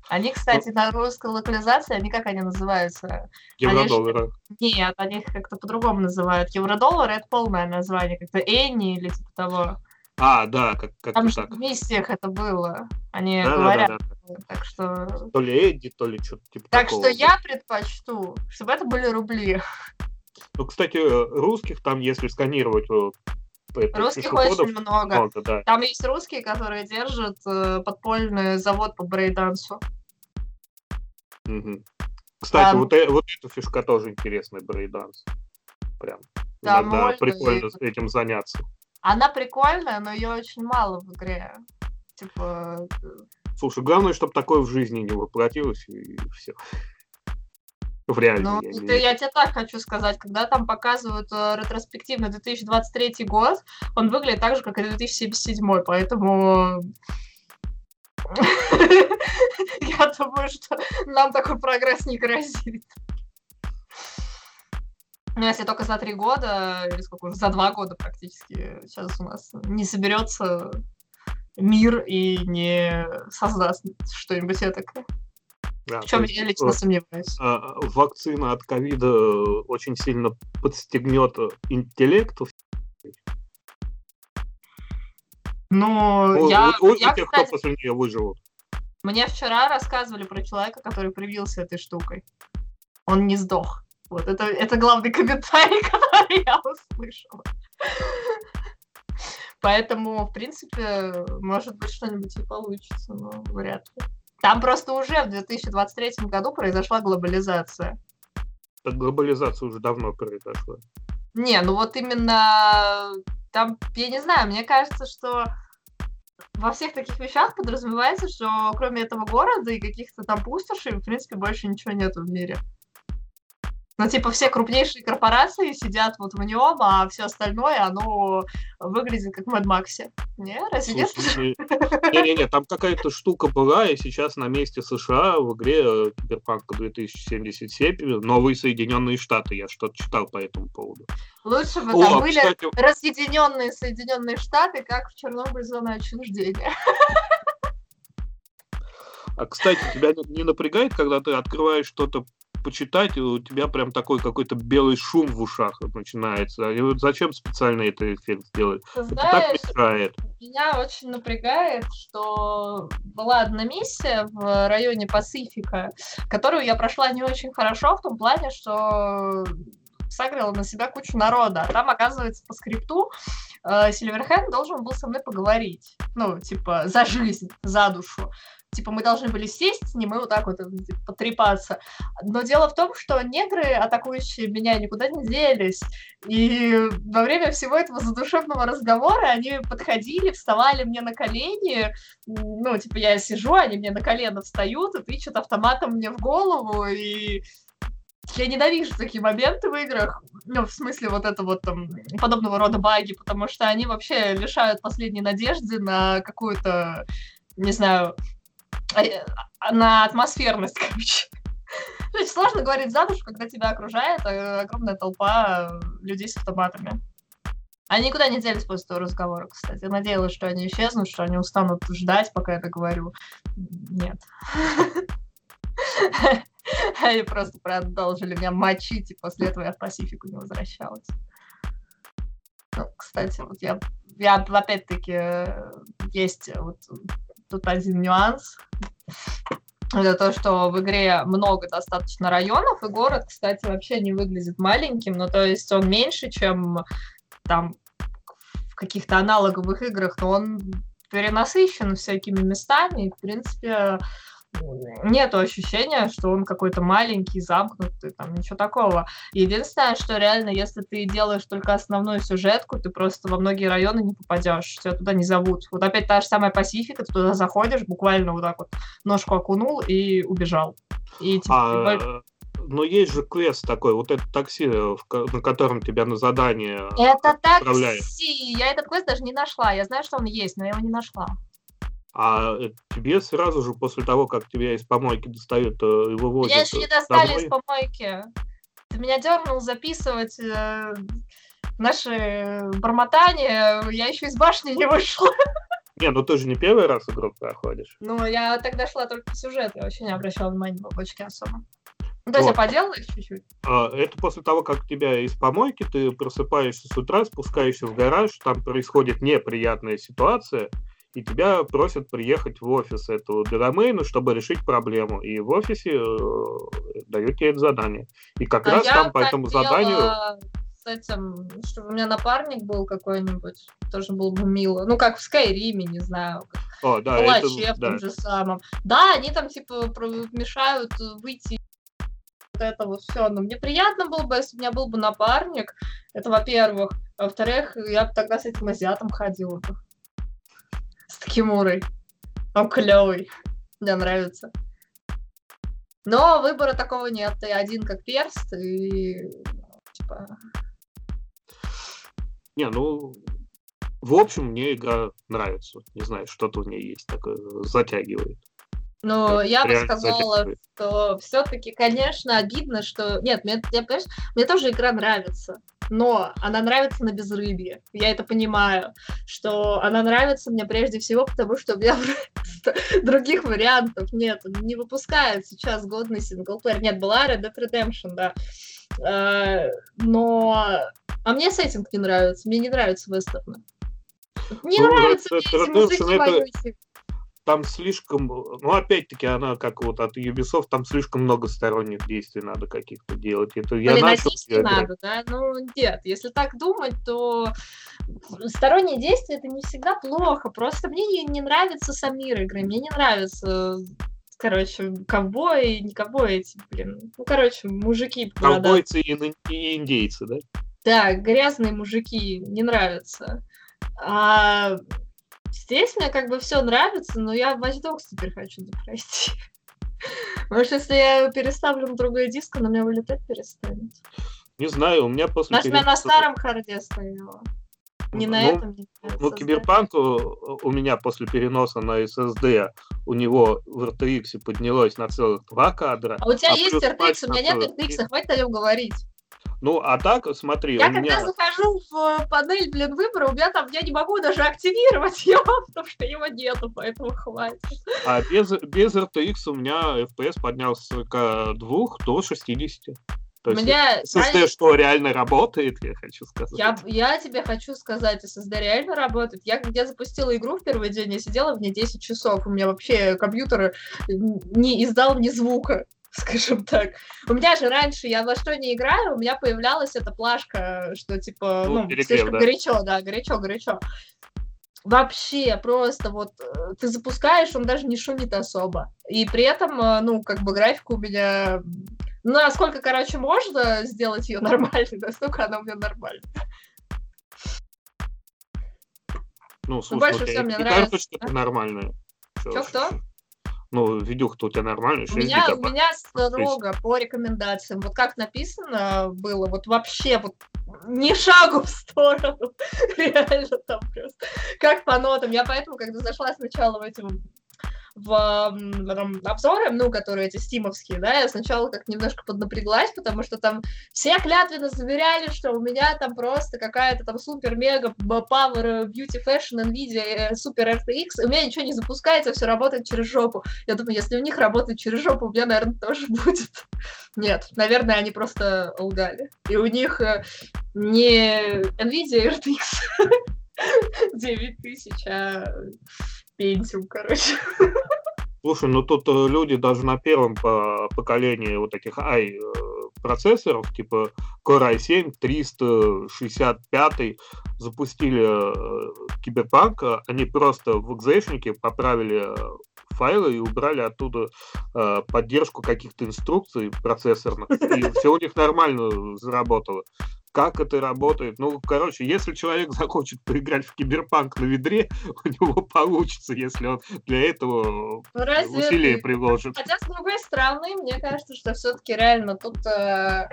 Они, кстати, на русской локализации, они как они называются? Евrodоллары. Они... Нет, они их как-то по-другому называют. Евродоллар — это полное название, как-то Энни или типа того. А, да, как, как Там так. в миссиях это было. Они Да, да, говорят. да, да. Так что... То ли Эдди, то ли что-то типа Так такого. что я предпочту, чтобы это были рубли. Ну, кстати, русских там, если сканировать это, Русских очень много. много, да. Там есть русские, которые держат э, подпольный завод по брейндансу. Кстати, Там- вот, э- вот эта фишка тоже интересная, брейнданс. Прям. Там Иногда можно прикольно и- этим заняться. Она прикольная, но ее очень мало в игре. Типа, Слушай, главное, чтобы такое в жизни не воплотилось, и все. В реальной, ну, я это виду. я тебе так хочу сказать, когда там показывают э, ретроспективно 2023 год, он выглядит так же, как и 2077, поэтому я думаю, что нам такой прогресс не грозит. Ну, если только за три года, или сколько уже, за два года практически, сейчас у нас не соберется мир и не создаст что-нибудь такое. Да, В чем есть, я лично э, сомневаюсь. а, вакцина от ковида э, очень сильно подстегнет э, интеллект. Ну, у, я, у- у я, тех, кстати, кто после нее выживут. мне вчера рассказывали про человека, который привился этой штукой. Он не сдох. Вот это, это главный комментарий, который я услышала. Поэтому, в принципе, может быть, что-нибудь и получится, но вряд ли. Там просто уже в 2023 году произошла глобализация. Так глобализация уже давно произошла. Не, ну вот именно там, я не знаю, мне кажется, что во всех таких вещах подразумевается, что кроме этого города и каких-то там пустошей, в принципе, больше ничего нету в мире. Ну, типа, все крупнейшие корпорации сидят вот в нем, а все остальное, оно выглядит как в Mad Максе. Не, разве нет? Слушай, Не-не-не, там какая-то штука была, и сейчас на месте США в игре э, Киберпанк 2077 новые Соединенные Штаты. Я что-то читал по этому поводу. Лучше бы О, там были кстати, разъединенные Соединенные Штаты, как в Чернобыль зона отчуждения. а, кстати, тебя не напрягает, когда ты открываешь что-то почитать, и у тебя прям такой какой-то белый шум в ушах начинается. И вот зачем специально это эффект сделать? Ты Это так знаешь, мешает. Меня очень напрягает, что была одна миссия в районе Пасифика, которую я прошла не очень хорошо в том плане, что сагрила на себя кучу народа. А там, оказывается, по скрипту э, Сильверхенд должен был со мной поговорить. Ну, типа, за жизнь, за душу. Типа, мы должны были сесть с ним и вот так вот э, типа, потрепаться. Но дело в том, что негры, атакующие меня, никуда не делись. И во время всего этого задушевного разговора они подходили, вставали мне на колени. Ну, типа, я сижу, они мне на колено встают и тычут автоматом мне в голову. И я ненавижу такие моменты в играх. Ну, в смысле, вот это вот там подобного рода баги, потому что они вообще лишают последней надежды на какую-то, не знаю, на атмосферность, короче. Есть сложно говорить за душу, когда тебя окружает э, огромная толпа э, людей с автоматами. Они никуда не делись после того разговора, кстати. Я надеялась, что они исчезнут, что они устанут ждать, пока я договорю. Нет. Они просто продолжили меня мочить, и после этого я в Пасифику не возвращалась. Ну, кстати, вот я, я опять-таки, э, есть вот тут один нюанс. Это то, что в игре много достаточно районов, и город, кстати, вообще не выглядит маленьким, ну, то есть он меньше, чем там в каких-то аналоговых играх, но он перенасыщен всякими местами, и, в принципе, нет ощущения, что он какой-то маленький, замкнутый, там ничего такого. Единственное, что реально, если ты делаешь только основную сюжетку, ты просто во многие районы не попадешь, тебя туда не зовут. Вот опять та же самая Пасифика, ты туда заходишь, буквально вот так вот ножку окунул и убежал. И типа, А, но есть же квест такой, вот это такси, э, на котором тебя на задание Это такси! Я этот квест даже не нашла. Я знаю, что он есть, но я его не нашла. А э, тебе сразу же после того, как тебя из помойки достают, э, и вывозят Меня еще не э, достали домой, из помойки. Ты меня дернул записывать э, наши бормотания. Я еще из башни не вышла. Не, ну ты же не первый раз игру проходишь. Ну, я тогда шла только по сюжету. Я вообще не обращала внимания на бабочки особо. Ну, то есть вот. я поделала их чуть-чуть? А, это после того, как тебя из помойки, ты просыпаешься с утра, спускаешься в гараж, там происходит неприятная ситуация, и тебя просят приехать в офис этого домена, чтобы решить проблему. И в офисе э, дают тебе это задание. И как а раз там по этому заданию... С этим, чтобы у меня напарник был какой-нибудь, тоже было бы мило. Ну, как в Скайриме, не знаю. О, да, Палаче это, в том да. же самом. Да, они там, типа, мешают выйти вот это вот все. Но мне приятно было бы, если у меня был бы напарник. Это во-первых. А во-вторых, я бы тогда с этим азиатом ходила с Такимурой. Он клевый. Мне нравится. Но выбора такого нет. Ты один как перст, и типа... Не, ну, в общем, мне игра нравится. Не знаю, что-то в ней есть такое, затягивает. Ну, я бы сказала, что все-таки, конечно, обидно, что... Нет, мне, я, понимаешь, мне тоже игра нравится, но она нравится на безрыбье. Я это понимаю, что она нравится мне прежде всего, потому что у меня других вариантов нет. Не выпускает сейчас годный синглплеер. Нет, была Red Dead Redemption, да. Э, но... А мне сеттинг не нравится. Мне не нравится вестерны. Не ну, нравится мне эти музыки там слишком, ну, опять-таки, она как вот от Ubisoft, там слишком много сторонних действий надо каких-то делать. Это я Блин, начал надо, да? Ну, нет, если так думать, то сторонние действия это не всегда плохо. Просто мне не, не нравится сам мир игры, мне не нравится короче, ковбои, не ковбои эти, блин. Ну, короче, мужики. Ковбойцы и, и индейцы, да? Да, грязные мужики, не нравятся. А Здесь мне как бы все нравится, но я Watch Dogs теперь хочу пройти. Может, если я переставлю на другой диск, она у меня вылетать перестанет. Не знаю, у меня после... Значит, переноса... на старом харде стояла. Не на ну, этом. Не ну, Киберпанк у меня после переноса на SSD, у него в RTX поднялось на целых два кадра. А у тебя а есть RTX, у меня нет RTX, хватит о нем говорить. Ну, а так, смотри, я у меня... когда захожу в панель, блин, выбора, у меня там, я не могу даже активировать его, потому что его нету, поэтому хватит. А без, без RTX у меня FPS поднялся с 42 до 60. То есть меня... SSD я... что реально работает, я хочу сказать. Я, я тебе хочу сказать, SSD реально работает. Я когда запустила игру в первый день, я сидела в ней 10 часов, у меня вообще компьютер не издал ни звука. Скажем так. У меня же раньше, я во что не играю, у меня появлялась эта плашка, что типа, ну, ну слишком да. горячо, да, горячо, горячо. Вообще, просто вот э, ты запускаешь, он даже не шумит особо. И при этом, э, ну, как бы графика у меня... Ну, насколько, короче, можно сделать ее нормальной, настолько она у меня нормальная. Ну, слушай, ну, больше всего мне нравится. что это нормальное. Что-кто? Ну, видюха-то у тебя нормальная, у меня, у меня строго по рекомендациям. Вот как написано было, вот вообще вот ни шагу в сторону. Реально там просто. Как по нотам. Я поэтому, когда зашла сначала в эти в, в обзоры, ну, которые эти стимовские, да, я сначала как немножко поднапряглась, потому что там все клятвенно заверяли, что у меня там просто какая-то там супер-мега power beauty fashion nvidia супер RTX, у меня ничего не запускается, все работает через жопу. Я думаю, если у них работает через жопу, у меня, наверное, тоже будет. Нет, наверное, они просто лгали. И у них э, не nvidia RTX 9000, а Pentium, короче. Слушай, ну тут э, люди даже на первом поколении вот таких i э, типа Core i7 365 запустили э, Киберпанк, они просто в экзешнике поправили файлы и убрали оттуда э, поддержку каких-то инструкций процессорных, и все у них нормально заработало как это работает. Ну, короче, если человек захочет поиграть в киберпанк на ведре, у него получится, если он для этого ну, усилия приложит. Хотя, с другой стороны, мне кажется, что все-таки реально тут э,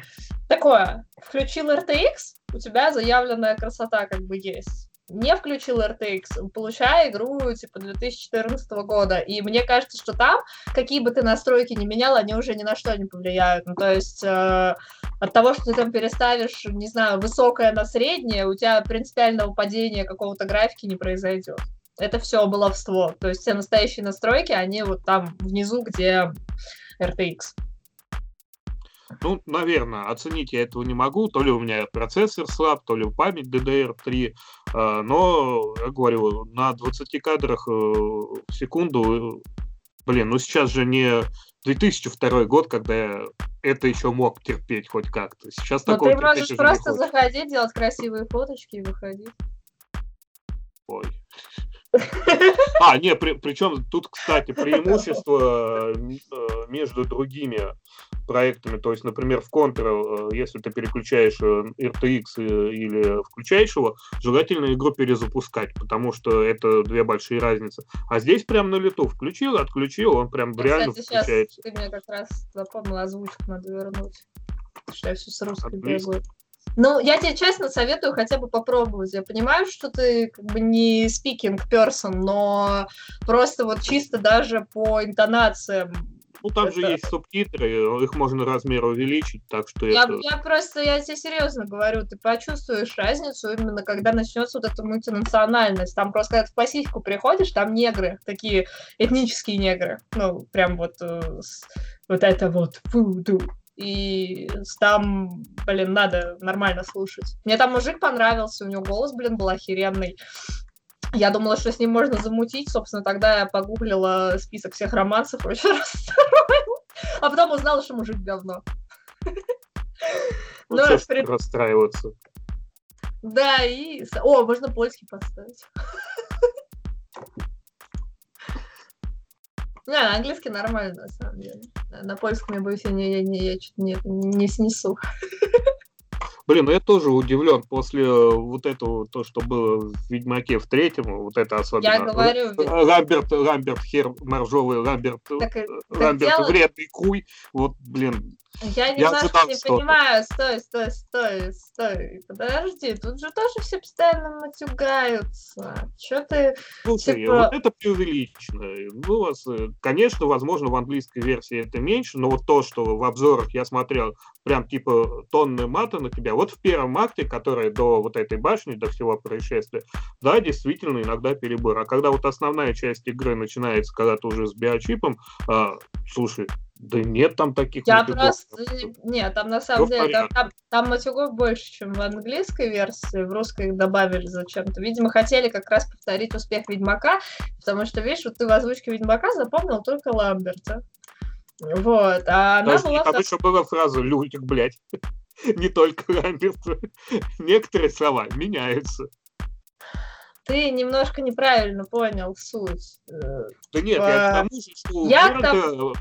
такое. Включил RTX, у тебя заявленная красота как бы есть не включил RTX, получая игру типа 2014 года. И мне кажется, что там, какие бы ты настройки не менял, они уже ни на что не повлияют. Ну, то есть э, от того, что ты там переставишь, не знаю, высокое на среднее, у тебя принципиального падения какого-то графики не произойдет. Это все баловство. То есть все настоящие настройки, они вот там внизу, где RTX. Ну, наверное, оценить я этого не могу. То ли у меня процессор слаб, то ли память DDR3. А, но, я говорю, на 20 кадрах э, в секунду, блин, ну сейчас же не 2002 год, когда я это еще мог терпеть хоть как-то. Сейчас Но такого ты можешь просто заходить, делать красивые фоточки и выходить. Ой. А, не, при, причем тут, кстати, преимущество э, э, между другими проектами, то есть, например, в Contra, э, если ты переключаешь э, RTX э, или включаешь его, желательно игру перезапускать, потому что это две большие разницы. А здесь прям на лету включил, отключил, он прям Ну, реально Кстати, сейчас включается. ты мне как раз запомнила озвучку, надо вернуть. Что я все с Английский. бегаю. Ну, я тебе честно советую хотя бы попробовать. Я понимаю, что ты как бы не speaking person, но просто вот чисто даже по интонациям. Ну, там же это- есть субтитры, их можно размер увеличить, так что Я, это... я просто, я тебе серьезно говорю, ты почувствуешь разницу именно когда начнется вот эта мультинациональность. Там просто, когда ты в Пасифику приходишь, там негры, такие этнические негры. Ну, прям вот, э, с- вот это вот. И там, блин, надо нормально слушать. Мне там мужик понравился, у него голос, блин, был охеренный. Я думала, что с ним можно замутить. Собственно, тогда я погуглила список всех романсов, очень расстроилась. А потом узнала, что мужик говно. Ну, ну, при- расстраиваться. Да, и... О, можно польский поставить. Не, на английский нормально, на самом деле. На- польском я боюсь, я, не, я, не, я чё-то не, не снесу. Блин, ну я тоже удивлен после э, вот этого, то, что было в Ведьмаке в третьем, вот это особенно. Я говорю, ведь- Ламберт, Ламберт, хер моржовый, Ламберт, э, Так, э, Ламберт, дело- вредный куй. Вот, блин, Я Я немножко ожидал не что-то. понимаю. Стой, стой, стой, стой. Подожди, тут же тоже все постоянно матюгаются. Че ты... слушай, Типа- вот это преувеличено. Ну, у вас, э, конечно, возможно, в английской версии это меньше, но вот то, что в обзорах я смотрел, прям типа тонны мата на тебя, вот в первом акте, который до вот этой башни, до всего происшествия, да, действительно, иногда перебор. А когда вот основная часть игры начинается, когда ты уже с биочипом, а, слушай, да нет там таких Я матюгов. просто... Нет, там на самом в деле, там, там, там матюгов больше, чем в английской версии. В русской их добавили зачем-то. Видимо, хотели как раз повторить успех Ведьмака, потому что, видишь, вот ты в озвучке Ведьмака запомнил только Ламберта. Вот, а она Подожди, была... там еще была фраза «люльник, блядь». Не только Ламберт. Некоторые слова меняются. Ты немножко неправильно понял суть. Э, Да нет, я А, к тому же, что у я Бернта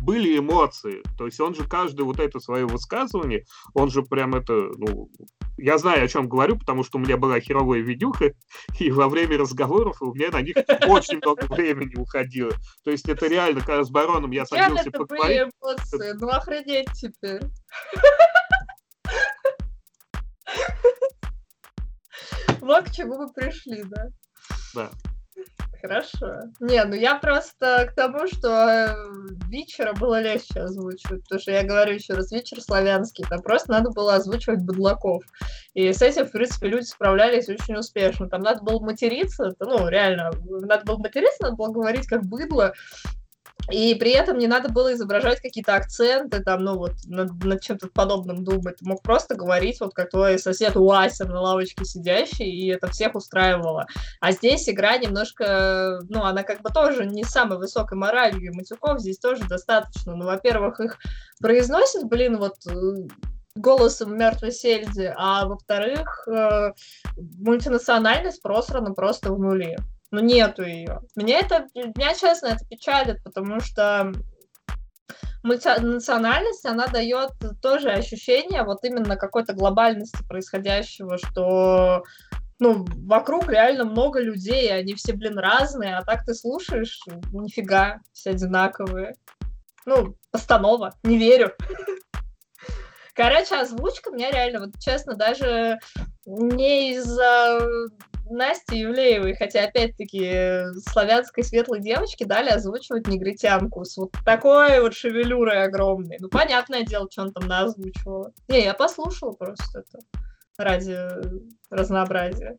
были эмоции. То есть он же каждое вот это свое высказывание, он же прям это, ну, я знаю, о чем говорю, потому что у меня была херовая видюха, и во время разговоров у меня на них очень много времени уходило. То есть это реально, когда с бароном я садился это поговорить, были эмоции. Ну охренеть теперь. Вот к чему мы пришли, да? Да. Хорошо. Не, ну я просто к тому, что э, Вичера было легче озвучивать, потому что я говорю еще раз, Вичер славянский, там просто надо было озвучивать быдлаков. И с этим, в принципе, люди справлялись очень успешно. Там надо было материться, ну, реально, надо было материться, надо было говорить как быдло, и при этом не надо было изображать какие-то акценты, там, ну вот, над, над чем-то подобным думать. Ты мог просто говорить, вот как твой сосед Уася на лавочке сидящий, и это всех устраивало. А здесь игра немножко, ну, она как бы тоже не самой высокой моралью, и матюков здесь тоже достаточно. Ну, во-первых, их произносят, блин, вот э, голосом мертвой сельди, а во-вторых, э, мультинациональность просрана просто в нули. Ну, нету ее. Меня это, меня, честно, это печалит, потому что мультинациональность, она дает тоже ощущение вот именно какой-то глобальности происходящего, что ну, вокруг реально много людей, они все, блин, разные, а так ты слушаешь, нифига, все одинаковые. Ну, постанова, не верю. Короче, озвучка меня реально, вот честно, даже не из-за Насти Евлеевой, хотя, опять-таки, славянской светлой девочки дали озвучивать негритянку с вот такой вот шевелюрой огромной. Ну, понятное дело, что он там наозвучивала. Не, я послушала просто это ради разнообразия.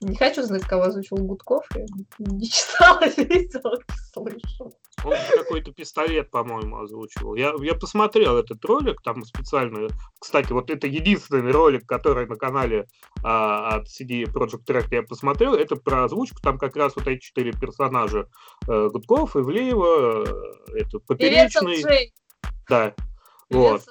Не хочу знать, кого озвучил Гудков. Я не читала, видела, не слышала. Он какой-то пистолет, по-моему, озвучивал. Я, я посмотрел этот ролик, там специально... Кстати, вот это единственный ролик, который на канале а, от CD Project Track я посмотрел, это про озвучку. Там как раз вот эти четыре персонажа. Э, Гудков, Ивлеева, э, это Поперечный. Да. Вот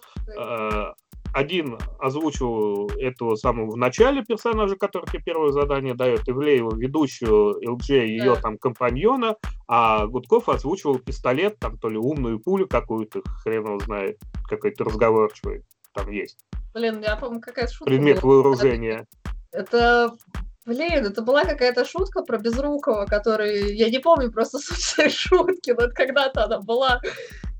один озвучил этого самого в начале персонажа, который тебе первое задание дает, Ивлеева, ведущую ЛДЖ, ее да. там компаньона, а Гудков озвучивал пистолет, там то ли умную пулю какую-то, хрен его знает, какой-то разговорчивый там есть. Блин, я помню, какая шутка Предмет была. вооружения. Это, блин, это была какая-то шутка про Безрукова, который, я не помню просто суть шутки, но когда-то она была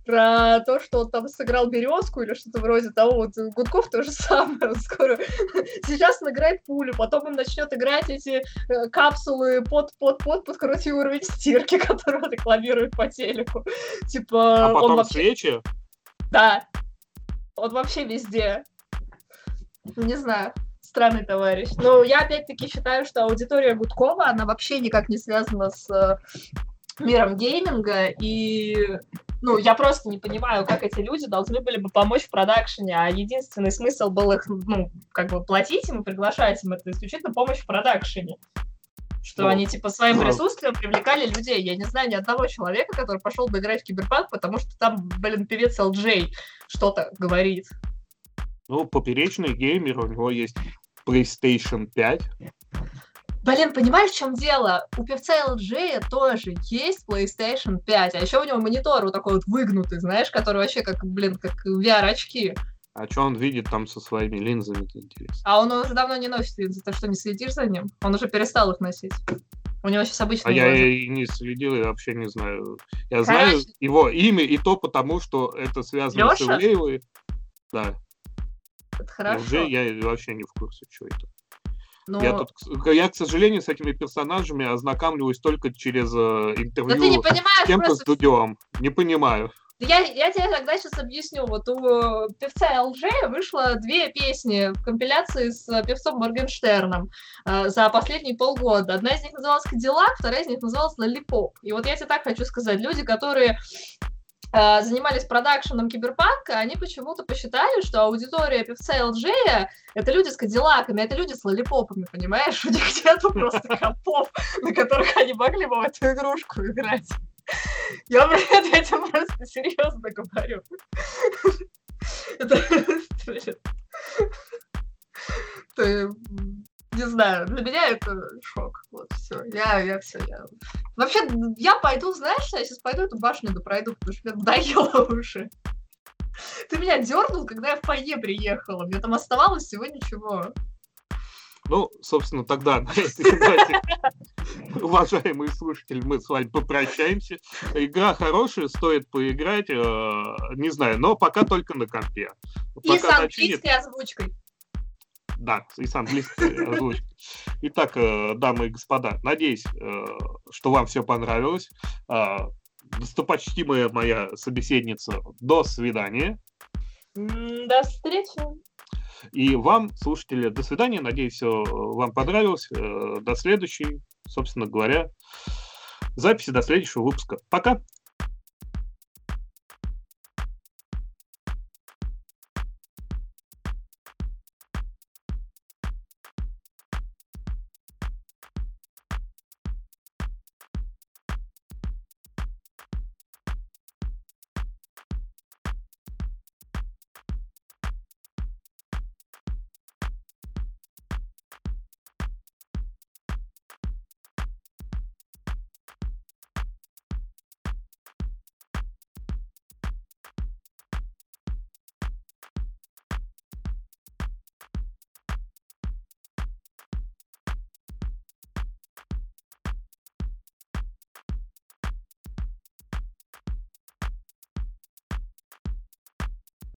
про то, что он там сыграл березку или что-то вроде того. Вот Гудков то же самое. Он скоро сейчас он играет пулю, потом он начнет играть эти э, капсулы под под под под короче уровень стирки, который он рекламирует по телеку. Типа. А потом он вообще... свечи? Да. Он вообще везде. Не знаю странный товарищ. Но я опять-таки считаю, что аудитория Гудкова, она вообще никак не связана с э, миром гейминга, и ну, я просто не понимаю, как эти люди должны были бы помочь в продакшене, а единственный смысл был их, ну, как бы платить им и приглашать им, это исключительно помощь в продакшене. Что ну, они, типа, своим присутствием привлекали людей. Я не знаю ни одного человека, который пошел бы играть в Киберпанк, потому что там, блин, певец Элджей что-то говорит. Ну, поперечный геймер, у него есть PlayStation 5. Блин, понимаешь, в чем дело? У певца LG тоже есть PlayStation 5, а еще у него монитор вот такой вот выгнутый, знаешь, который вообще как, блин, как VR-очки. А что он видит там со своими линзами, интересно? А он уже давно не носит линзы, ты что, не следишь за ним? Он уже перестал их носить. У него сейчас обычные А я и не следил, я вообще не знаю. Я Короче... знаю его имя и то потому, что это связано Леша? с Ивлеевой. Да. Это хорошо. LG я вообще не в курсе, что это. Но... Я, тут, я, к сожалению, с этими персонажами ознакомливаюсь только через э, интервью ты не понимаешь, с кем-то студиом. Не понимаю. Я, я тебе тогда сейчас объясню. Вот у певца LG вышло две песни в компиляции с певцом Моргенштерном э, за последние полгода. Одна из них называлась «Кадиллак», вторая из них называлась «Лолипоп». И вот я тебе так хочу сказать. Люди, которые Э, занимались продакшеном киберпанка, они почему-то посчитали, что аудитория певца LG это люди с кадиллаками, это люди с лолипопами, понимаешь? У них нету просто компов, на которых они могли бы в эту игрушку играть. Я, блин, этим просто серьезно говорю. Это не знаю, для меня это шок. Вот, все. Я, я все, я... Вообще, я пойду, знаешь, я сейчас пойду эту башню да пройду, потому что мне надоело уже. Ты меня дернул, когда я в фойе приехала. Мне там оставалось всего ничего. Ну, собственно, тогда на этой уважаемые слушатели, мы с вами попрощаемся. Игра хорошая, стоит поиграть, э, не знаю, но пока только на компе. И с английской озвучкой. Да, и с английской озвучкой. Итак, э, дамы и господа, надеюсь, э, что вам все понравилось. А, достопочтимая моя собеседница, до свидания. До встречи. И вам, слушатели, до свидания. Надеюсь, все вам понравилось. Э, до следующей, собственно говоря, записи, до следующего выпуска. Пока.